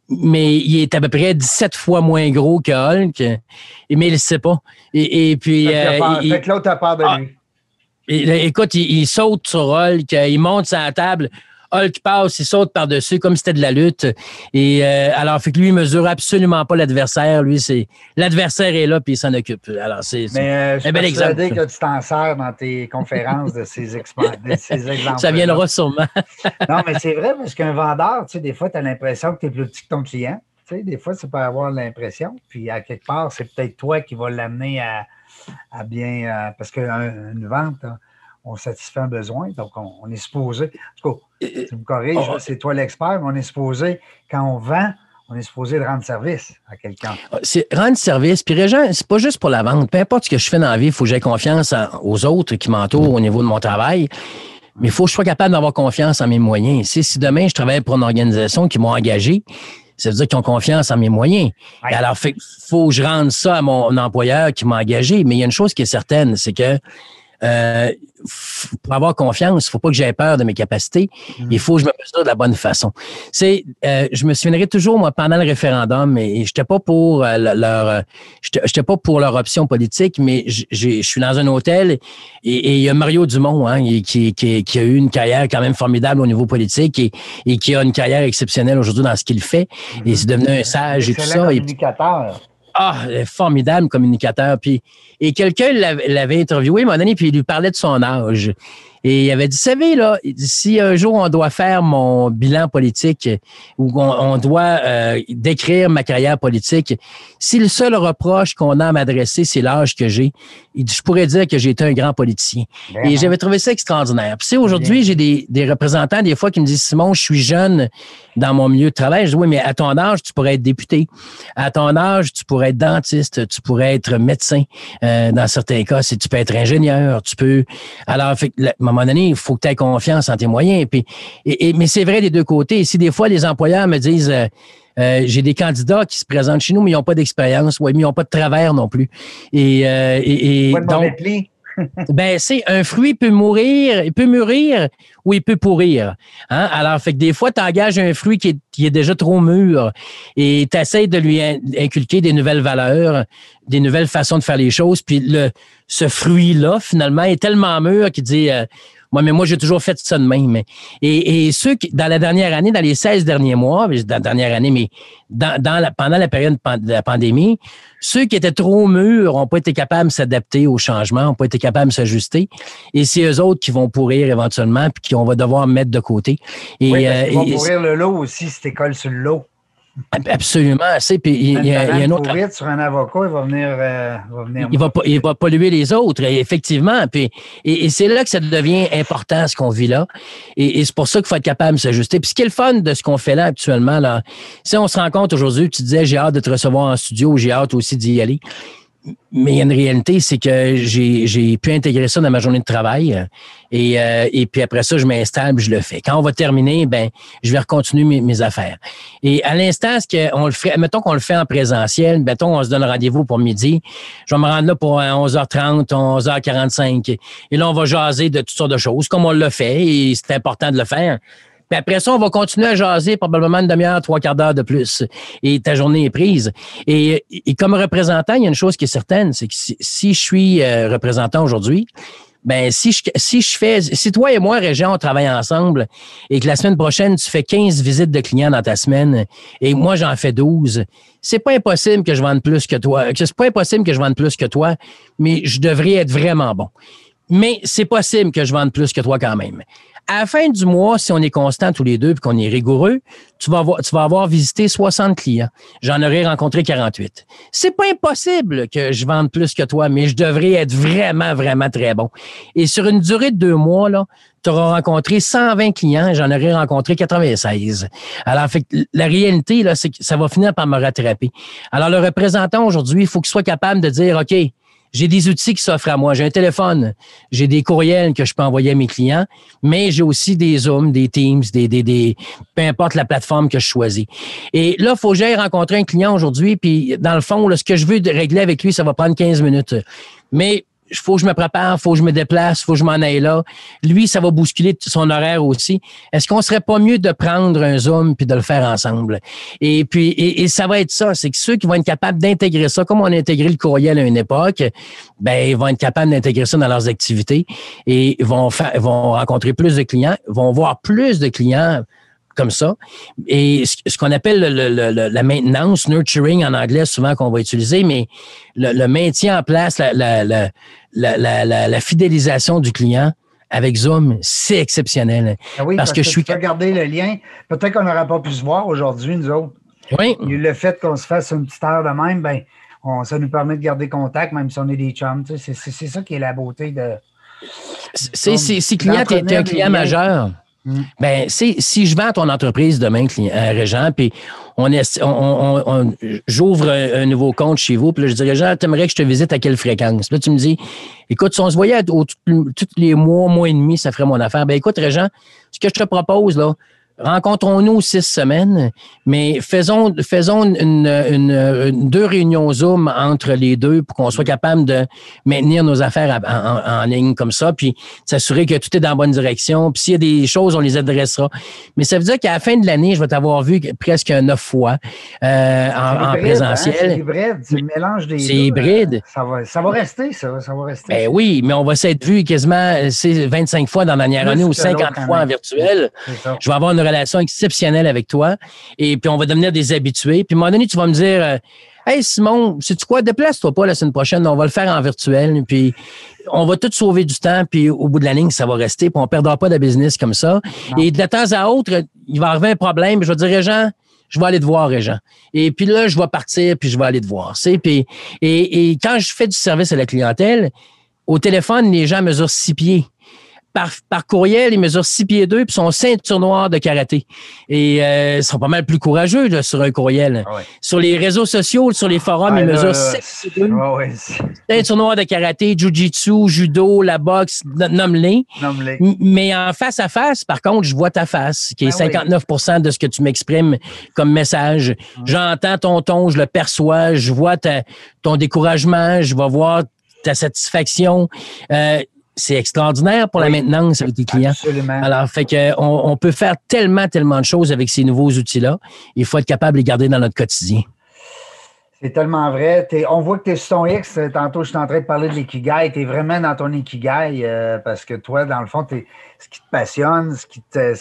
mais il est à peu près 17 fois moins gros que Hulk, mais il ne sait pas. Et, puis. Fait, que l'autre a peur de ah. lui. écoute, il, saute sur Hulk, il monte sur la table. Hulk passe, il saute par-dessus comme si c'était de la lutte. Et euh, alors, fait que lui, il mesure absolument pas l'adversaire. Lui, c'est l'adversaire est là puis il s'en occupe. Alors, c'est Mais euh, un bel exemple. que tu t'en sers dans tes conférences de ces, de ces exemples. Ça viendra sûrement. non, mais c'est vrai parce qu'un vendeur, tu sais, des fois, tu as l'impression que tu es plus petit que ton client. Tu sais, des fois, tu peux avoir l'impression. Puis à quelque part, c'est peut-être toi qui vas l'amener à, à bien. Euh, parce qu'une vente, on satisfait un besoin. Donc, on, est supposé, en tout cas, tu me corriges, oh, oh. c'est toi l'expert, mais on est supposé, quand on vend, on est supposé de rendre service à quelqu'un. Ah, c'est rendre service. Puis, Régent, c'est pas juste pour la vente. Peu importe ce que je fais dans la vie, il faut que j'aie confiance aux autres qui m'entourent au niveau de mon travail. Mais il faut que je sois capable d'avoir confiance en mes moyens. Si, si demain, je travaille pour une organisation qui m'a engagé, ça veut dire qu'ils ont confiance en mes moyens. Alors, il faut que je rende ça à mon employeur qui m'a engagé. Mais il y a une chose qui est certaine, c'est que euh, pour avoir confiance, il ne faut pas que j'aie peur de mes capacités. Mm. Il faut que je me mesure de la bonne façon. C'est, euh, je me souviendrai toujours, moi, pendant le référendum, et, je n'étais pas pour euh, leur, j'étais pas pour leur option politique, mais je suis dans un hôtel et il y a Mario Dumont, hein, qui, qui, a eu une carrière quand même formidable au niveau politique et, et qui a une carrière exceptionnelle aujourd'hui dans ce qu'il fait. Et mm-hmm. c'est devenu un sage et tout ça. Communicateur. Ah, formidable communicateur. Puis, et quelqu'un l'avait interviewé, mon ami, puis il lui parlait de son âge. Et il avait dit, savez, là, si un jour on doit faire mon bilan politique ou on, doit euh, décrire ma carrière politique, si le seul reproche qu'on a à m'adresser, c'est l'âge que j'ai, je pourrais dire que j'ai été un grand politicien. Et j'avais trouvé ça extraordinaire. Puis aujourd'hui, j'ai des, des, représentants des fois qui me disent, Simon, je suis jeune dans mon milieu de travail. Je dis, oui, mais à ton âge, tu pourrais être député. À ton âge, tu pourrais être dentiste, tu pourrais être médecin. Euh, dans certains cas, si tu peux être ingénieur, tu peux. Alors, fait, un moment donné, il faut que tu aies confiance en tes moyens. Puis, et, mais c'est vrai des deux côtés. Si des fois les employeurs me disent euh, euh, j'ai des candidats qui se présentent chez nous, mais ils n'ont pas d'expérience, ouais, mais ils n'ont pas de travers non plus. Et, euh, et, et donc, ben, c'est un fruit peut mourir, il peut mûrir ou il peut pourrir. Hein? Alors, fait que des fois, tu engages un fruit qui est, déjà trop mûr et tu essaies de lui inculquer des nouvelles valeurs, des nouvelles façons de faire les choses. Puis le, ce fruit-là, finalement, est tellement mûr qu'il dit euh, moi, mais moi, j'ai toujours fait ça de même. Et, et ceux qui, dans la dernière année, dans les 16 derniers mois, dans la dernière année, mais dans, dans la, pendant la période de la pandémie, ceux qui étaient trop mûrs n'ont pas été capables de s'adapter au changement, n'ont pas été capables de s'ajuster. Et c'est eux autres qui vont pourrir éventuellement, puis qu'on va devoir mettre de côté. Et, oui, euh, ils vont pourrir le lot aussi si tu colles sur le lot. Absolument. Puis, il, y a, un autre. sur un avocat, il va venir. Euh, va venir il, va, il va polluer les autres, effectivement. Puis, et, c'est là que ça devient important, ce qu'on vit là. Et, c'est pour ça qu'il faut être capable de s'ajuster. Puis, ce qui est le fun de ce qu'on fait là actuellement, là, si on se rend compte aujourd'hui, tu disais, j'ai hâte de te recevoir en studio, j'ai hâte aussi d'y aller mais il y a une réalité, c'est que j'ai pu intégrer ça dans ma journée de travail. Et, euh, et puis après ça, je m'installe, je le fais. Quand on va terminer, ben, je vais continuer mes, mes, affaires. Et à l'instant, ce qu'on le fait, mettons qu'on le fait en présentiel, mettons on se donne rendez-vous pour midi. Je vais me rendre là pour 11h30, 11h45. Et là, on va jaser de toutes sortes de choses, comme on l'a fait, et c'est important de le faire. Puis après ça, on va continuer à jaser probablement une demi-heure, trois quarts d'heure de plus. Et ta journée est prise. Et, comme représentant, il y a une chose qui est certaine, c'est que si, je suis euh, représentant aujourd'hui, ben si je si je fais si toi et moi Région on travaille ensemble et que la semaine prochaine tu fais 15 visites de clients dans ta semaine et moi j'en fais 12, c'est pas impossible que je vende plus que toi. C'est pas impossible que je vende plus que toi, mais je devrais être vraiment bon. Mais c'est possible que je vende plus que toi quand même. À la fin du mois, si on est constant tous les deux et qu'on est rigoureux, tu vas, avoir, visité 60 clients. J'en aurais rencontré 48. C'est pas impossible que je vende plus que toi, mais je devrais être vraiment, vraiment très bon. Et sur une durée de deux mois, là, tu auras rencontré 120 clients et j'en aurais rencontré 96. Alors, la réalité, là, c'est que ça va finir par me rattraper. Alors, le représentant aujourd'hui, il faut qu'il soit capable de dire, OK, j'ai des outils qui s'offrent à moi. J'ai un téléphone, j'ai des courriels que je peux envoyer à mes clients, mais j'ai aussi des Zooms, des Teams, des, des, des, peu importe la plateforme que je choisis. Et là, il faut que j'aille rencontrer un client aujourd'hui, puis dans le fond, là, ce que je veux régler avec lui, ça va prendre 15 minutes. Mais faut que je me prépare, faut que je me déplace, faut que je m'en aille là. Lui, ça va bousculer son horaire aussi. Est-ce qu'on serait pas mieux de prendre un Zoom puis de le faire ensemble? Et puis, et, ça va être ça. C'est que ceux qui vont être capables d'intégrer ça, comme on a intégré le courriel à une époque, ben, ils vont être capables d'intégrer ça dans leurs activités et vont faire, vont rencontrer plus de clients, vont voir plus de clients comme ça. Et ce, qu'on appelle la maintenance, nurturing en anglais, souvent qu'on va utiliser, mais le, maintien en place, la, fidélisation du client avec Zoom, c'est exceptionnel. Ah oui, parce, que, je suis. Garder le lien. Peut-être qu'on n'aurait pas pu se voir aujourd'hui, nous autres. Oui. Le fait qu'on se fasse une petite heure de même, ben, ça nous permet de garder contact, même si on est des chums. C'est ça qui est la beauté de. C'est, si client, tu es un client majeur. Mm. Ben, si je vends ton entreprise demain, euh, Régent, puis on, on, j'ouvre un, nouveau compte chez vous, puis je dis, Régent, t'aimerais que je te visite à quelle fréquence? Puis là, tu me dis, écoute, si on se voyait tous les mois, mois et demi, ça ferait mon affaire. Ben, écoute, Régent, ce que je te propose, là, rencontrons-nous six semaines, mais faisons, faisons une, deux réunions Zoom entre les deux pour qu'on soit capable de maintenir nos affaires en, ligne comme ça, puis s'assurer que tout est dans la bonne direction. Puis s'il y a des choses, on les adressera. Mais ça veut dire qu'à la fin de l'année, je vais t'avoir vu presque neuf fois euh, en, hein, présentiel. c'est hybride, c'est le mélange des C'est hybride. Euh, ça, va, ça va rester, ça. Ça va rester. Ben oui, mais on va s'être vu quasiment 25 fois dans la dernière année ou 50 fois en virtuel. Je vais avoir une relation exceptionnelle avec toi. Et puis, on va devenir des habitués. Puis, à un moment donné, tu vas me dire, euh, Hey Simon, sais-tu quoi? Déplace-toi pas la semaine prochaine, on va le faire en virtuel. Puis on va tout sauver du temps, puis au bout de la ligne, ça va rester, puis on perdra pas de business comme ça. Et de temps à autre, il va arriver un problème, je vais dire, Jean, je vais aller te voir, Régent. Et puis là, je vais partir, puis je vais aller te voir. Puis, et, et quand je fais du service à la clientèle, au téléphone, les gens mesurent six pieds par, courriel, il mesure 6 pieds 2 puis son ceinture noire de karaté. Et euh, ils sont pas mal plus courageux là, sur un courriel. Ah sur les réseaux sociaux, sur les forums, il mesure 6 pieds 2. Ah ceinture noire de karaté, jujitsu, judo, la boxe, nomme-les. Mais en face à face, par contre, je vois ta face, qui est 59 ah de ce que tu m'exprimes comme message. J'entends ton ton, je le perçois, je vois ton découragement, je vais voir ta satisfaction. Euh, c'est extraordinaire pour la maintenance avec tes clients. Absolument. Alors, fait que on, peut faire tellement, tellement de choses avec ces nouveaux outils-là. Il faut être capable de les garder dans notre quotidien. C'est tellement vrai. on voit que tu es sur ton X. Tantôt, je suis en train de parler de l'ikigai. Tu es vraiment dans ton ikigai euh, parce que toi, dans le fond, ce qui te passionne, ce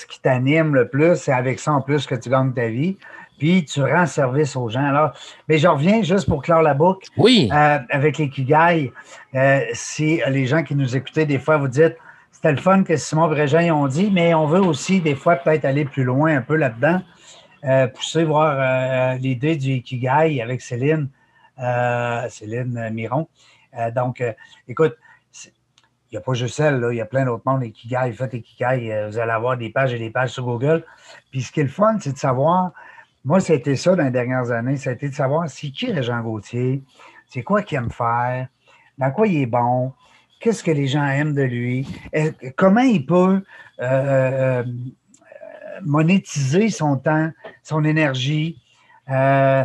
qui t'anime le plus, c'est avec ça en plus que tu gagnes ta vie puis tu rends service aux gens. Alors, mais je reviens juste pour clore la boucle. Oui. Euh, avec les Kigai, euh, si les gens qui nous écoutaient, des fois, vous dites, c'était le fun que Simon Bréjean ont dit, mais on veut aussi, des fois, peut-être aller plus loin un peu là-dedans, euh, pousser voir l'idée du Ikigai avec Céline, Céline Miron. donc, écoute, il n'y a pas juste elle, là, il y a plein d'autres mondes, Ikigai, faites Ikigai, vous allez avoir des pages et des pages sur Google. Puis ce qui est le fun, c'est de savoir moi, c'était ça dans les dernières années. Ça a été de savoir c'est qui Jean Gauthier, c'est quoi qu'il aime faire, dans quoi il est bon, qu'est-ce que les gens aiment de lui, comment il peut euh, euh, monétiser son temps, son énergie? Euh,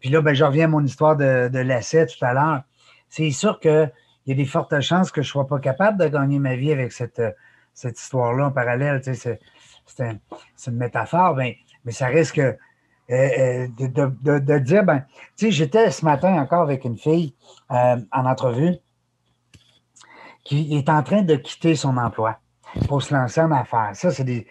puis là, ben, je reviens à mon histoire de, lacet tout à l'heure. C'est sûr qu'il y a des fortes chances que je ne sois pas capable de gagner ma vie avec cette, cette histoire-là en parallèle. c'est, une métaphore, mais, mais ça risque que euh, euh, de, dire, ben, tu sais, j'étais ce matin encore avec une fille euh, en entrevue qui est en train de quitter son emploi pour se lancer en affaires. Ça, c'est des,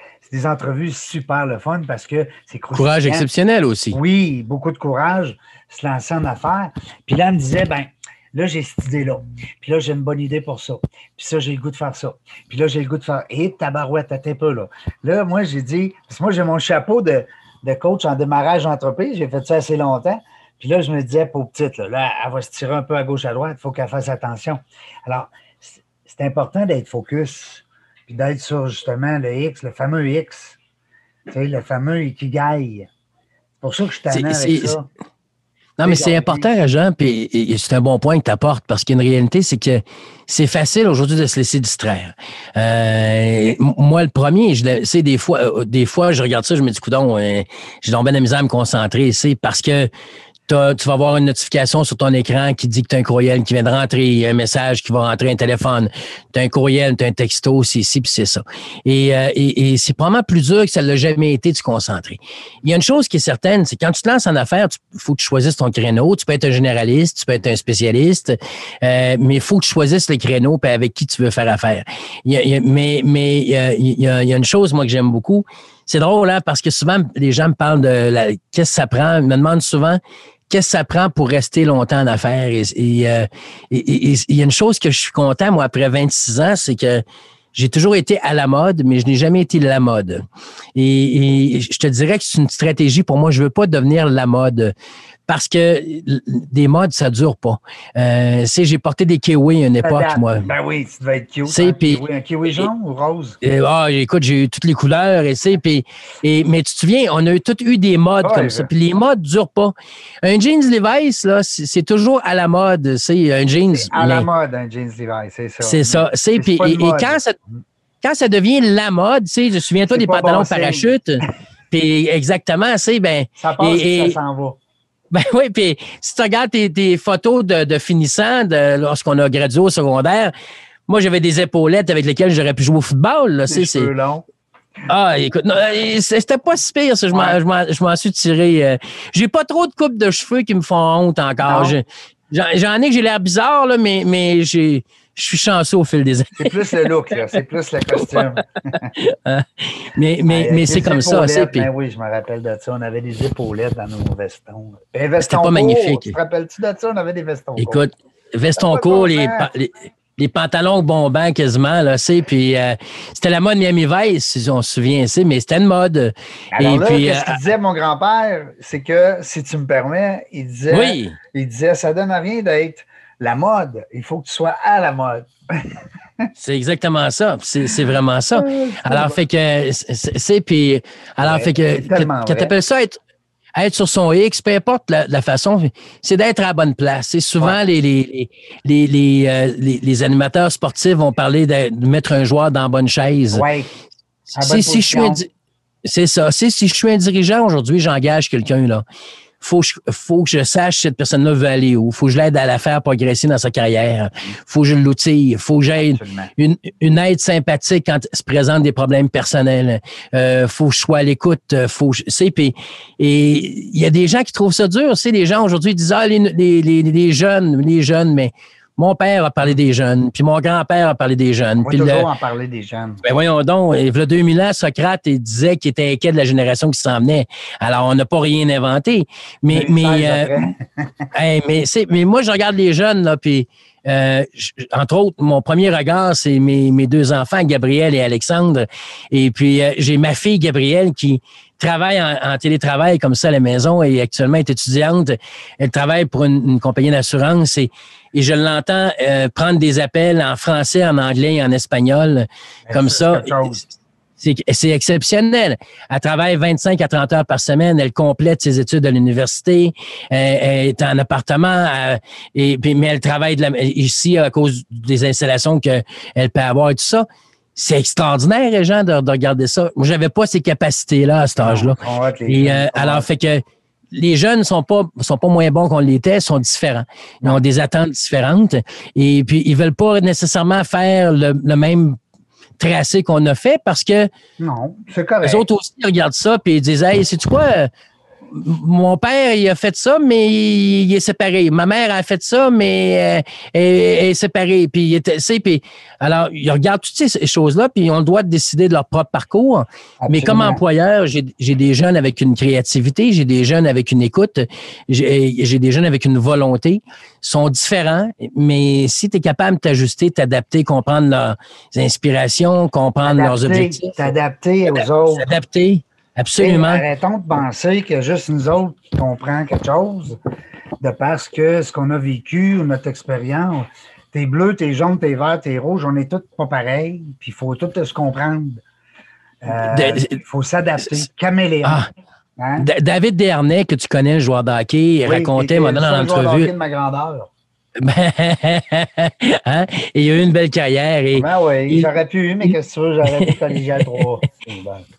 entrevues super le fun parce que c'est Courage exceptionnel aussi. Oui, beaucoup de courage, se lancer en affaires. Puis là, elle me disait, ben, là, j'ai cette idée-là. Puis là, j'ai une bonne idée pour ça. Puis ça, j'ai le goût de faire ça. Puis là, j'ai le goût de faire. Et tabarouette, t'es peu là. Là, moi, j'ai dit, parce que moi, j'ai mon chapeau de, de coach en démarrage d'entreprise. J'ai fait ça assez longtemps. Puis là, je me disais, pour petite, là, elle va se tirer un peu à gauche, à droite, il faut qu'elle fasse attention. Alors, c'est important d'être focus, puis d'être sur justement le X, le fameux X, tu sais, le fameux Ikigai. C'est pour ça que je t'amène avec ça. Non, mais c'est important, Jean, puis c'est un bon point que tu apportes, parce qu'une réalité, c'est que c'est facile aujourd'hui de se laisser distraire. Euh, moi, le premier, je sais, des fois, euh, des fois, je regarde ça, je me dis, coudon, euh, j'ai donc bien la misère à me concentrer, c'est parce que tu vas avoir une notification sur ton écran qui dit que tu as un courriel qui vient de rentrer, un message qui va rentrer, un téléphone. Tu as un courriel, tu as un texto, c'est ici, puis c'est ça. Et, euh, et, et c'est probablement plus dur que ça ne l'a jamais été de se concentrer. Il y a une chose qui est certaine, c'est quand tu te lances en affaires, il faut que tu choisisses ton créneau. Tu peux être un généraliste, tu peux être un spécialiste, euh, mais il faut que tu choisisses le créneau avec qui tu veux faire affaire. mais mais il y, a, il y a une chose, moi, que j'aime beaucoup, c'est drôle, hein, parce que souvent, les gens me parlent de la, qu'est-ce que ça prend, me demandent souvent qu'est-ce que ça prend pour rester longtemps en affaires? Et euh, il y a une chose que je suis content, moi, après 26 ans, c'est que j'ai toujours été à la mode, mais je n'ai jamais été la mode. Et, et, je te dirais que c'est une stratégie pour moi. Je veux pas devenir la mode parce que des modes, ça dure pas. Euh, j'ai porté des kiwis à une époque, moi. Ben oui, tu devais être cute. Hein, kiwi, un kiwi jaune ou rose? ah, écoute, j'ai eu toutes les couleurs, et, puis, et, mais tu te souviens, on a tous eu des modes comme ça. Puis les modes durent pas. Un jeans Levi's, là, c'est toujours à la mode. C'est un jeans. À la mode, un jeans Levi's, c'est ça. C'est ça. C'est, puis, et, quand ça quand ça devient la mode, tu sais, je souviens-toi des pantalons parachutes. puis exactement, c'est ben. Ça passe et, ça s'en va. Ben oui, puis si tu regardes tes, photos de, de, lorsqu'on a gradué au secondaire, moi j'avais des épaulettes avec lesquelles j'aurais pu jouer au football. Là, c'est long. Ah, écoute, c'était pas si pire, ça. Je m'en suis tiré. Euh, j'ai pas trop de coupes de cheveux qui me font honte encore. J'en ai que j'ai l'air bizarre, là, mais, mais j'ai je suis chanceux au fil des années. C'est plus le look. C'est plus le costume. mais mais, mais c'est comme ça. C'est, ben oui, je me rappelle de ça. On avait des épaulettes dans nos vestons. Ben, C'était pas magnifique. Tu te rappelles-tu de ça? On avait des vestons Écoute, vestons courts, les, les, les, pantalons bombants quasiment, là, c'est, puis euh, c'était la mode Miami Vice, si on se souvient, c'est, mais c'était une mode. Alors Et là, puis, ce euh, qu'il disait mon grand-père, c'est que, si tu me permets, il disait, oui. il disait, ça donne à rien d'être la mode. Il faut que tu sois à la mode. c'est exactement ça. C'est vraiment ça. Alors, fait que, c'est, puis, alors, fait que, quand tu appelles ça être, être sur son X, peu importe la, façon, c'est d'être à la bonne place. C'est souvent les, les, les, euh, les, les, animateurs sportifs vont parler de, mettre un joueur dans la bonne chaise. Oui. Si, si je suis c'est ça. Si, si je suis un dirigeant aujourd'hui, j'engage quelqu'un là faut, faut que je sache cette personne-là veut aller où. faut que je l'aide à la faire progresser dans sa carrière. faut que je l'outille. faut que j'aide une, une, aide sympathique quand se présentent des problèmes personnels. Euh, faut que je sois à l'écoute. Faut que je, et il y a des gens qui trouvent ça dur. C'est les gens aujourd'hui disent, ah, les, les, les, les jeunes, les jeunes, mais mon père a parlé des jeunes, puis mon grand-père a parlé des jeunes. Puis toujours le, en parler des jeunes. Ben voyons donc, il y a 2000 ans, Socrate il disait qu'il était inquiet de la génération qui s'en venait. Alors, on n'a pas rien inventé. Mais, mais, euh, mais, mais moi, je regarde les jeunes, là, puis euh, entre autres, mon premier regard, c'est mes, mes deux enfants, Gabriel et Alexandre. Et puis, euh, j'ai ma fille, Gabrielle, qui travaille en, télétravail comme ça à la maison et actuellement est étudiante. Elle travaille pour une, compagnie d'assurance et, et je l'entends euh, prendre des appels en français, en anglais et en espagnol comme ça. C'est exceptionnel. Elle travaille 25 à 30 heures par semaine. Elle complète ses études à l'université. Elle, est en appartement. et, mais elle travaille de la, ici à cause des installations qu'elle peut avoir et tout ça. C'est extraordinaire, Jean, de, de, regarder ça. Moi, j'avais pas ces capacités-là à cet âge-là. Et euh, alors, fait que les jeunes sont pas sont pas moins bons qu'on l'était, sont différents. Ils ont des attentes différentes et puis ils veulent pas nécessairement faire le, le même tracé qu'on a fait parce que non, c'est correct. Les autres aussi regardent ça puis ils disent Hey, c'est quoi? Mon père, il a fait ça, mais il, est séparé. Ma mère a fait ça, mais euh, elle, est séparée. Puis, il était, puis, alors, ils regardent toutes ces choses-là, puis ils ont le droit de décider de leur propre parcours. Mais comme employeur, j'ai des jeunes avec une créativité, j'ai des jeunes avec une écoute, j'ai des jeunes avec une volonté. Ils sont différents, mais si tu es capable de t'ajuster, t'adapter, comprendre leurs inspirations, comprendre leurs objectifs. T'adapter aux autres. S'adapter. Absolument. arrêtons de penser que juste nous autres qui comprenons quelque chose, de parce que ce qu'on a vécu, notre expérience, t'es bleu, t'es jaune, t'es vert, t'es rouge, on est tous pas pareils, puis il faut tous se comprendre. Euh, il faut s'adapter, caméléon. Ah. Hein? David Dernay, que tu connais, le joueur d'hockey, racontait moi, dans l'entrevue. de ma grandeur. hein? Et il a eu une belle carrière. Et ben oui, j'aurais pu, mais qu'est-ce que tu veux, j'aurais pu collégial 3.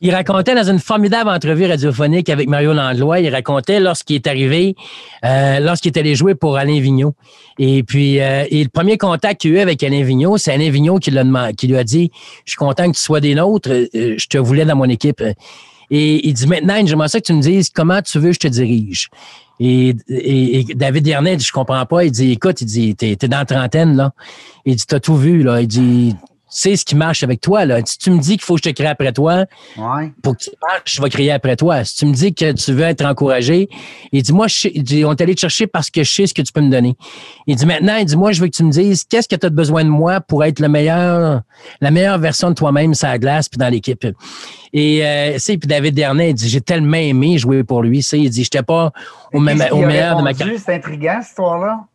il racontait dans une formidable entrevue radiophonique avec Mario Landlois, il racontait lorsqu'il est arrivé, euh, lorsqu'il est allé jouer pour Alain Vigneault. Et puis, euh, et le premier contact qu'il a eu avec Alain Vigneault, c'est Alain Vigneault qui, qui lui a dit Je suis content que tu sois des nôtres, euh, je te voulais dans mon équipe. Et il dit Maintenant, j'aimerais ça que tu me dises comment tu veux que je te dirige. Et, et, David Yernet, je comprends pas. Il dit, écoute, il dit, t'es, es dans la trentaine, là. Il dit, t'as tout vu, là. Il dit, sais ce qui marche avec toi. Là. Si tu me dis qu'il faut que je te crée après toi, pour que tu marches, je vais crier après toi. Si tu me dis que tu veux être encouragé, il dit, moi, je, il dit, on est allé te chercher parce que je sais ce que tu peux me donner. Il dit, maintenant, il dit, moi, je veux que tu me dises qu'est-ce que tu as besoin de moi pour être le meilleur, la meilleure version de toi-même sur la glace puis dans l'équipe? Et euh, puis David Dernay, il dit, j'ai tellement aimé jouer pour lui. Il dit, j'étais pas au, même, au meilleur de ma carrière. C'est intriguant, cette histoire-là.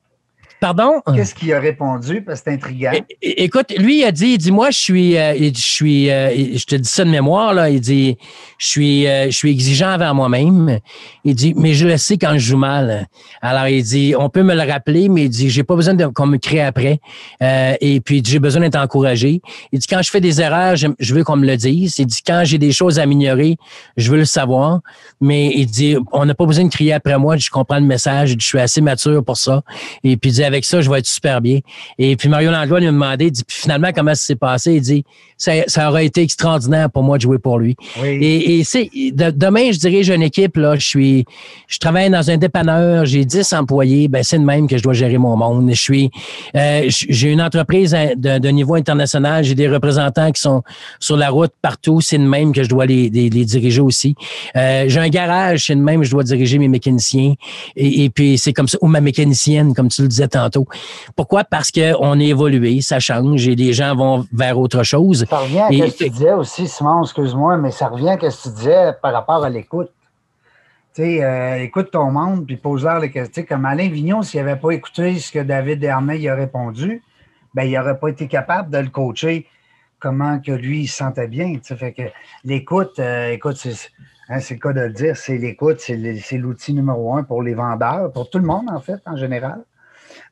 Pardon? Qu'est-ce qu'il a répondu? Parce que c'est intriguant. écoute, lui, il a dit, il dit, moi, je suis, euh, je suis, euh, je te dis ça de mémoire, là. Il dit, je suis, euh, je suis exigeant envers moi-même. Il dit, mais je le sais quand je joue mal. Alors, il dit, on peut me le rappeler, mais il dit, j'ai pas besoin qu'on me crée après. et puis, j'ai besoin d'être encouragé. Il dit, quand je fais des erreurs, je, veux qu'on me le dise. Il dit, quand j'ai des choses à améliorer, je veux le savoir. Mais il dit, on n'a pas besoin de crier après moi. Je comprends le message. Je suis assez mature pour ça. Et puis, il dit, avec ça, je vais être super bien. Et puis Mario Langlois lui a demandé, il dit, puis finalement, comment ça s'est passé? Il dit, ça, ça aurait été extraordinaire pour moi de jouer pour lui. Oui. Et, et c'est, de- demain, je dirige une équipe, là, je suis, je travaille dans un dépanneur, j'ai 10 employés, ben, c'est de même que je dois gérer mon monde. Je suis, euh, j'ai une entreprise hein, de, de niveau international, j'ai des représentants qui sont sur la route partout, c'est de même que je dois les, les, les diriger aussi. Euh, j'ai un garage, c'est de même que je dois diriger mes mécaniciens. Et, et puis, c'est comme ça, ou ma mécanicienne, comme tu le disais tantôt. Pourquoi? Parce qu'on est évolué, ça change et les gens vont vers autre chose. Ça revient à Et- ce que tu disais aussi, Simon, excuse-moi, mais ça revient à ce que tu disais par rapport à l'écoute. Tu sais, euh, écoute ton monde, puis pose-leur les questions. Comme Alain Vignon, s'il n'avait pas écouté ce que David Dernay y a répondu, ben, il n'aurait pas été capable de le coacher comment que lui, il se sentait bien. tu sais. Fait que l'écoute, euh, écoute, c'est hein, c'est le cas de le dire, c'est l'écoute, c'est l'outil numéro un pour les vendeurs, pour tout le monde, en fait, en général,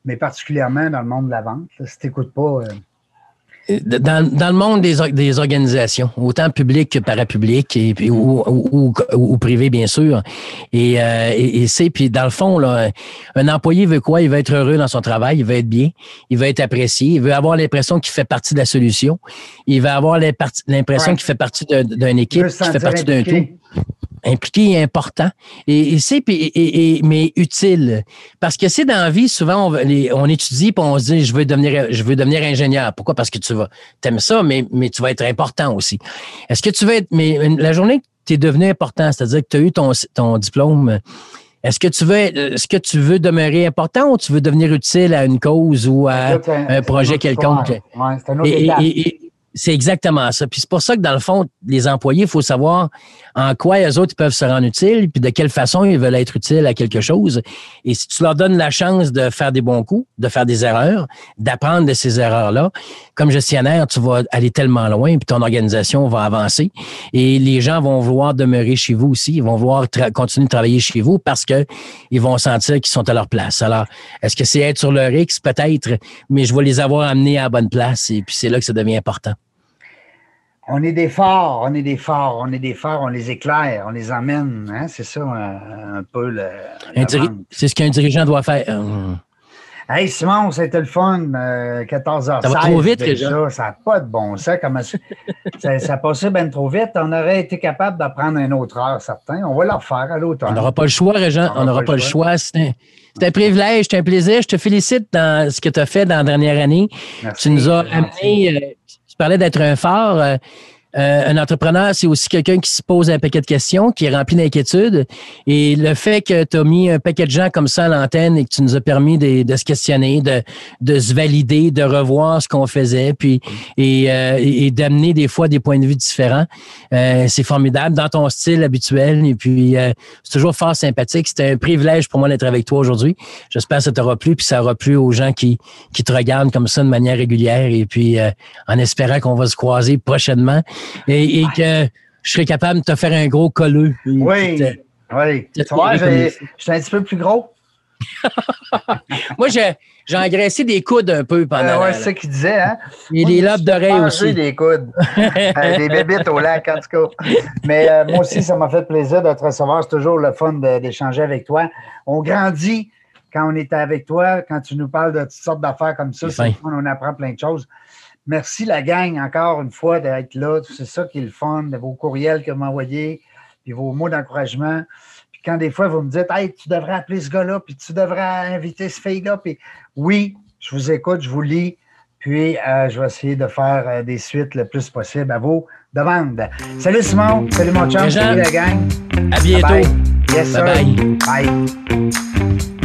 mais particulièrement dans le monde de la vente. là. si tu n'écoutes pas, euh, Dans, dans le monde des, des organisations, autant publiques que parapubliques et, ou, ou, ou, ou privées, bien sûr. Et, euh, et, et c'est, puis dans le fond, là, un employé veut quoi? Il veut être heureux dans son travail, il veut être bien, il veut être apprécié, il veut avoir l'impression qu'il fait partie de la solution, il veut avoir l'impression Ouais. qu'il fait partie d'une équipe, qu'il fait partie d'un tout impliqué. et important. Et, et c'est puis- et, et- mais utile. Parce que c'est dans la vie souvent on, va- les- on étudie puis on se dit je veux devenir je veux devenir ingénieur. Pourquoi? Parce que tu vas t'aimes ça mais mais tu vas être important aussi. Est-ce que tu veux être mais la journée que tu es devenu important c'est-à-dire que tu as eu ton ton diplôme est-ce que tu veux est-ce que tu veux demeurer important ou tu veux devenir utile à une cause ou à un projet quelconque? Ouais, c'est un autre et- c'est exactement ça. Puis c'est pour ça que dans le fond, les employés, il faut savoir en quoi eux autres peuvent se rendre utiles, puis de quelle façon ils veulent être utiles à quelque chose. Et si tu leur donnes la chance de faire des bons coups, de faire des erreurs, d'apprendre de ces erreurs-là, comme gestionnaire, tu vas aller tellement loin, puis ton organisation va avancer. Et les gens vont vouloir demeurer chez vous aussi. Ils vont vouloir continuer de travailler chez vous parce que ils vont sentir qu'ils sont à leur place. Alors, est-ce que c'est être sur leur X? Peut-être, mais je vais les avoir amenés à la bonne place. Et puis c'est là que ça devient important. On est des forts, on est des forts, on est des forts, on les éclaire, on les emmène. Hein? C'est ça un, un peu le. C'est ce qu'un dirigeant doit faire. Hum. Hey Simon, c'était le fun. euh, 14h16. Ça va trop vite, déjà. déjà. Ça n'a pas de bon sens. Comment ça, ça, ça passait bien trop vite. On aurait été capable d'en prendre une autre heure, certains. On va le refaire à l'autre On heure. n'aura pas le choix, Régent. On n'aura pas, le choix. C'est un, c'est un privilège, c'est un plaisir. Je te félicite dans ce que tu as fait dans la dernière année. Merci, Tu nous as amené, euh, tu parlais d'être un phare. euh, euh, un entrepreneur, c'est aussi quelqu'un qui se pose un paquet de questions, qui est rempli d'inquiétudes. Et le fait que tu as mis un paquet de gens comme ça à l'antenne et que tu nous as permis de, se questionner, de, se valider, de revoir ce qu'on faisait, puis et, euh, d'amener des fois des points de vue différents, euh, c'est formidable dans ton style habituel. Et puis, c'est toujours fort sympathique. C'était un privilège pour moi d'être avec toi aujourd'hui. J'espère que ça t'aura plu, puis ça aura plu aux gens qui, te regardent comme ça de manière régulière. Et puis, en espérant qu'on va se croiser prochainement et, et que je serai capable de te faire un gros colleux. Oui, te- oui. Je suis un petit peu plus gros. Moi, j'ai j'ai engraissé des coudes un peu pendant. Euh, ouais, c'est ça qu'il disait, hein? et Moi, les je lobes d'oreilles aussi. des coudes. Euh, des bébites au lac, en tout cas. Mais euh, moi aussi, ça m'a fait plaisir de te recevoir. C'est toujours le fun d'échanger avec toi. On grandit quand on est avec toi, quand tu nous parles de toutes sortes d'affaires comme ça. C'est on apprend plein de choses. Merci, la gang, encore une fois, d'être là. C'est ça qui est le fun, de vos courriels que vous m'envoyez, puis vos mots d'encouragement. Puis quand des fois, vous me dites, hey, tu devrais appeler ce gars-là, puis tu devrais inviter ce fille-là, puis oui, je vous écoute, je vous lis, puis euh, je vais essayer de faire euh, des suites le plus possible à vos demandes. Salut Simon, salut mon chum, salut la gang. À bientôt. Bye. Yes, sir. Bye-bye. Bye.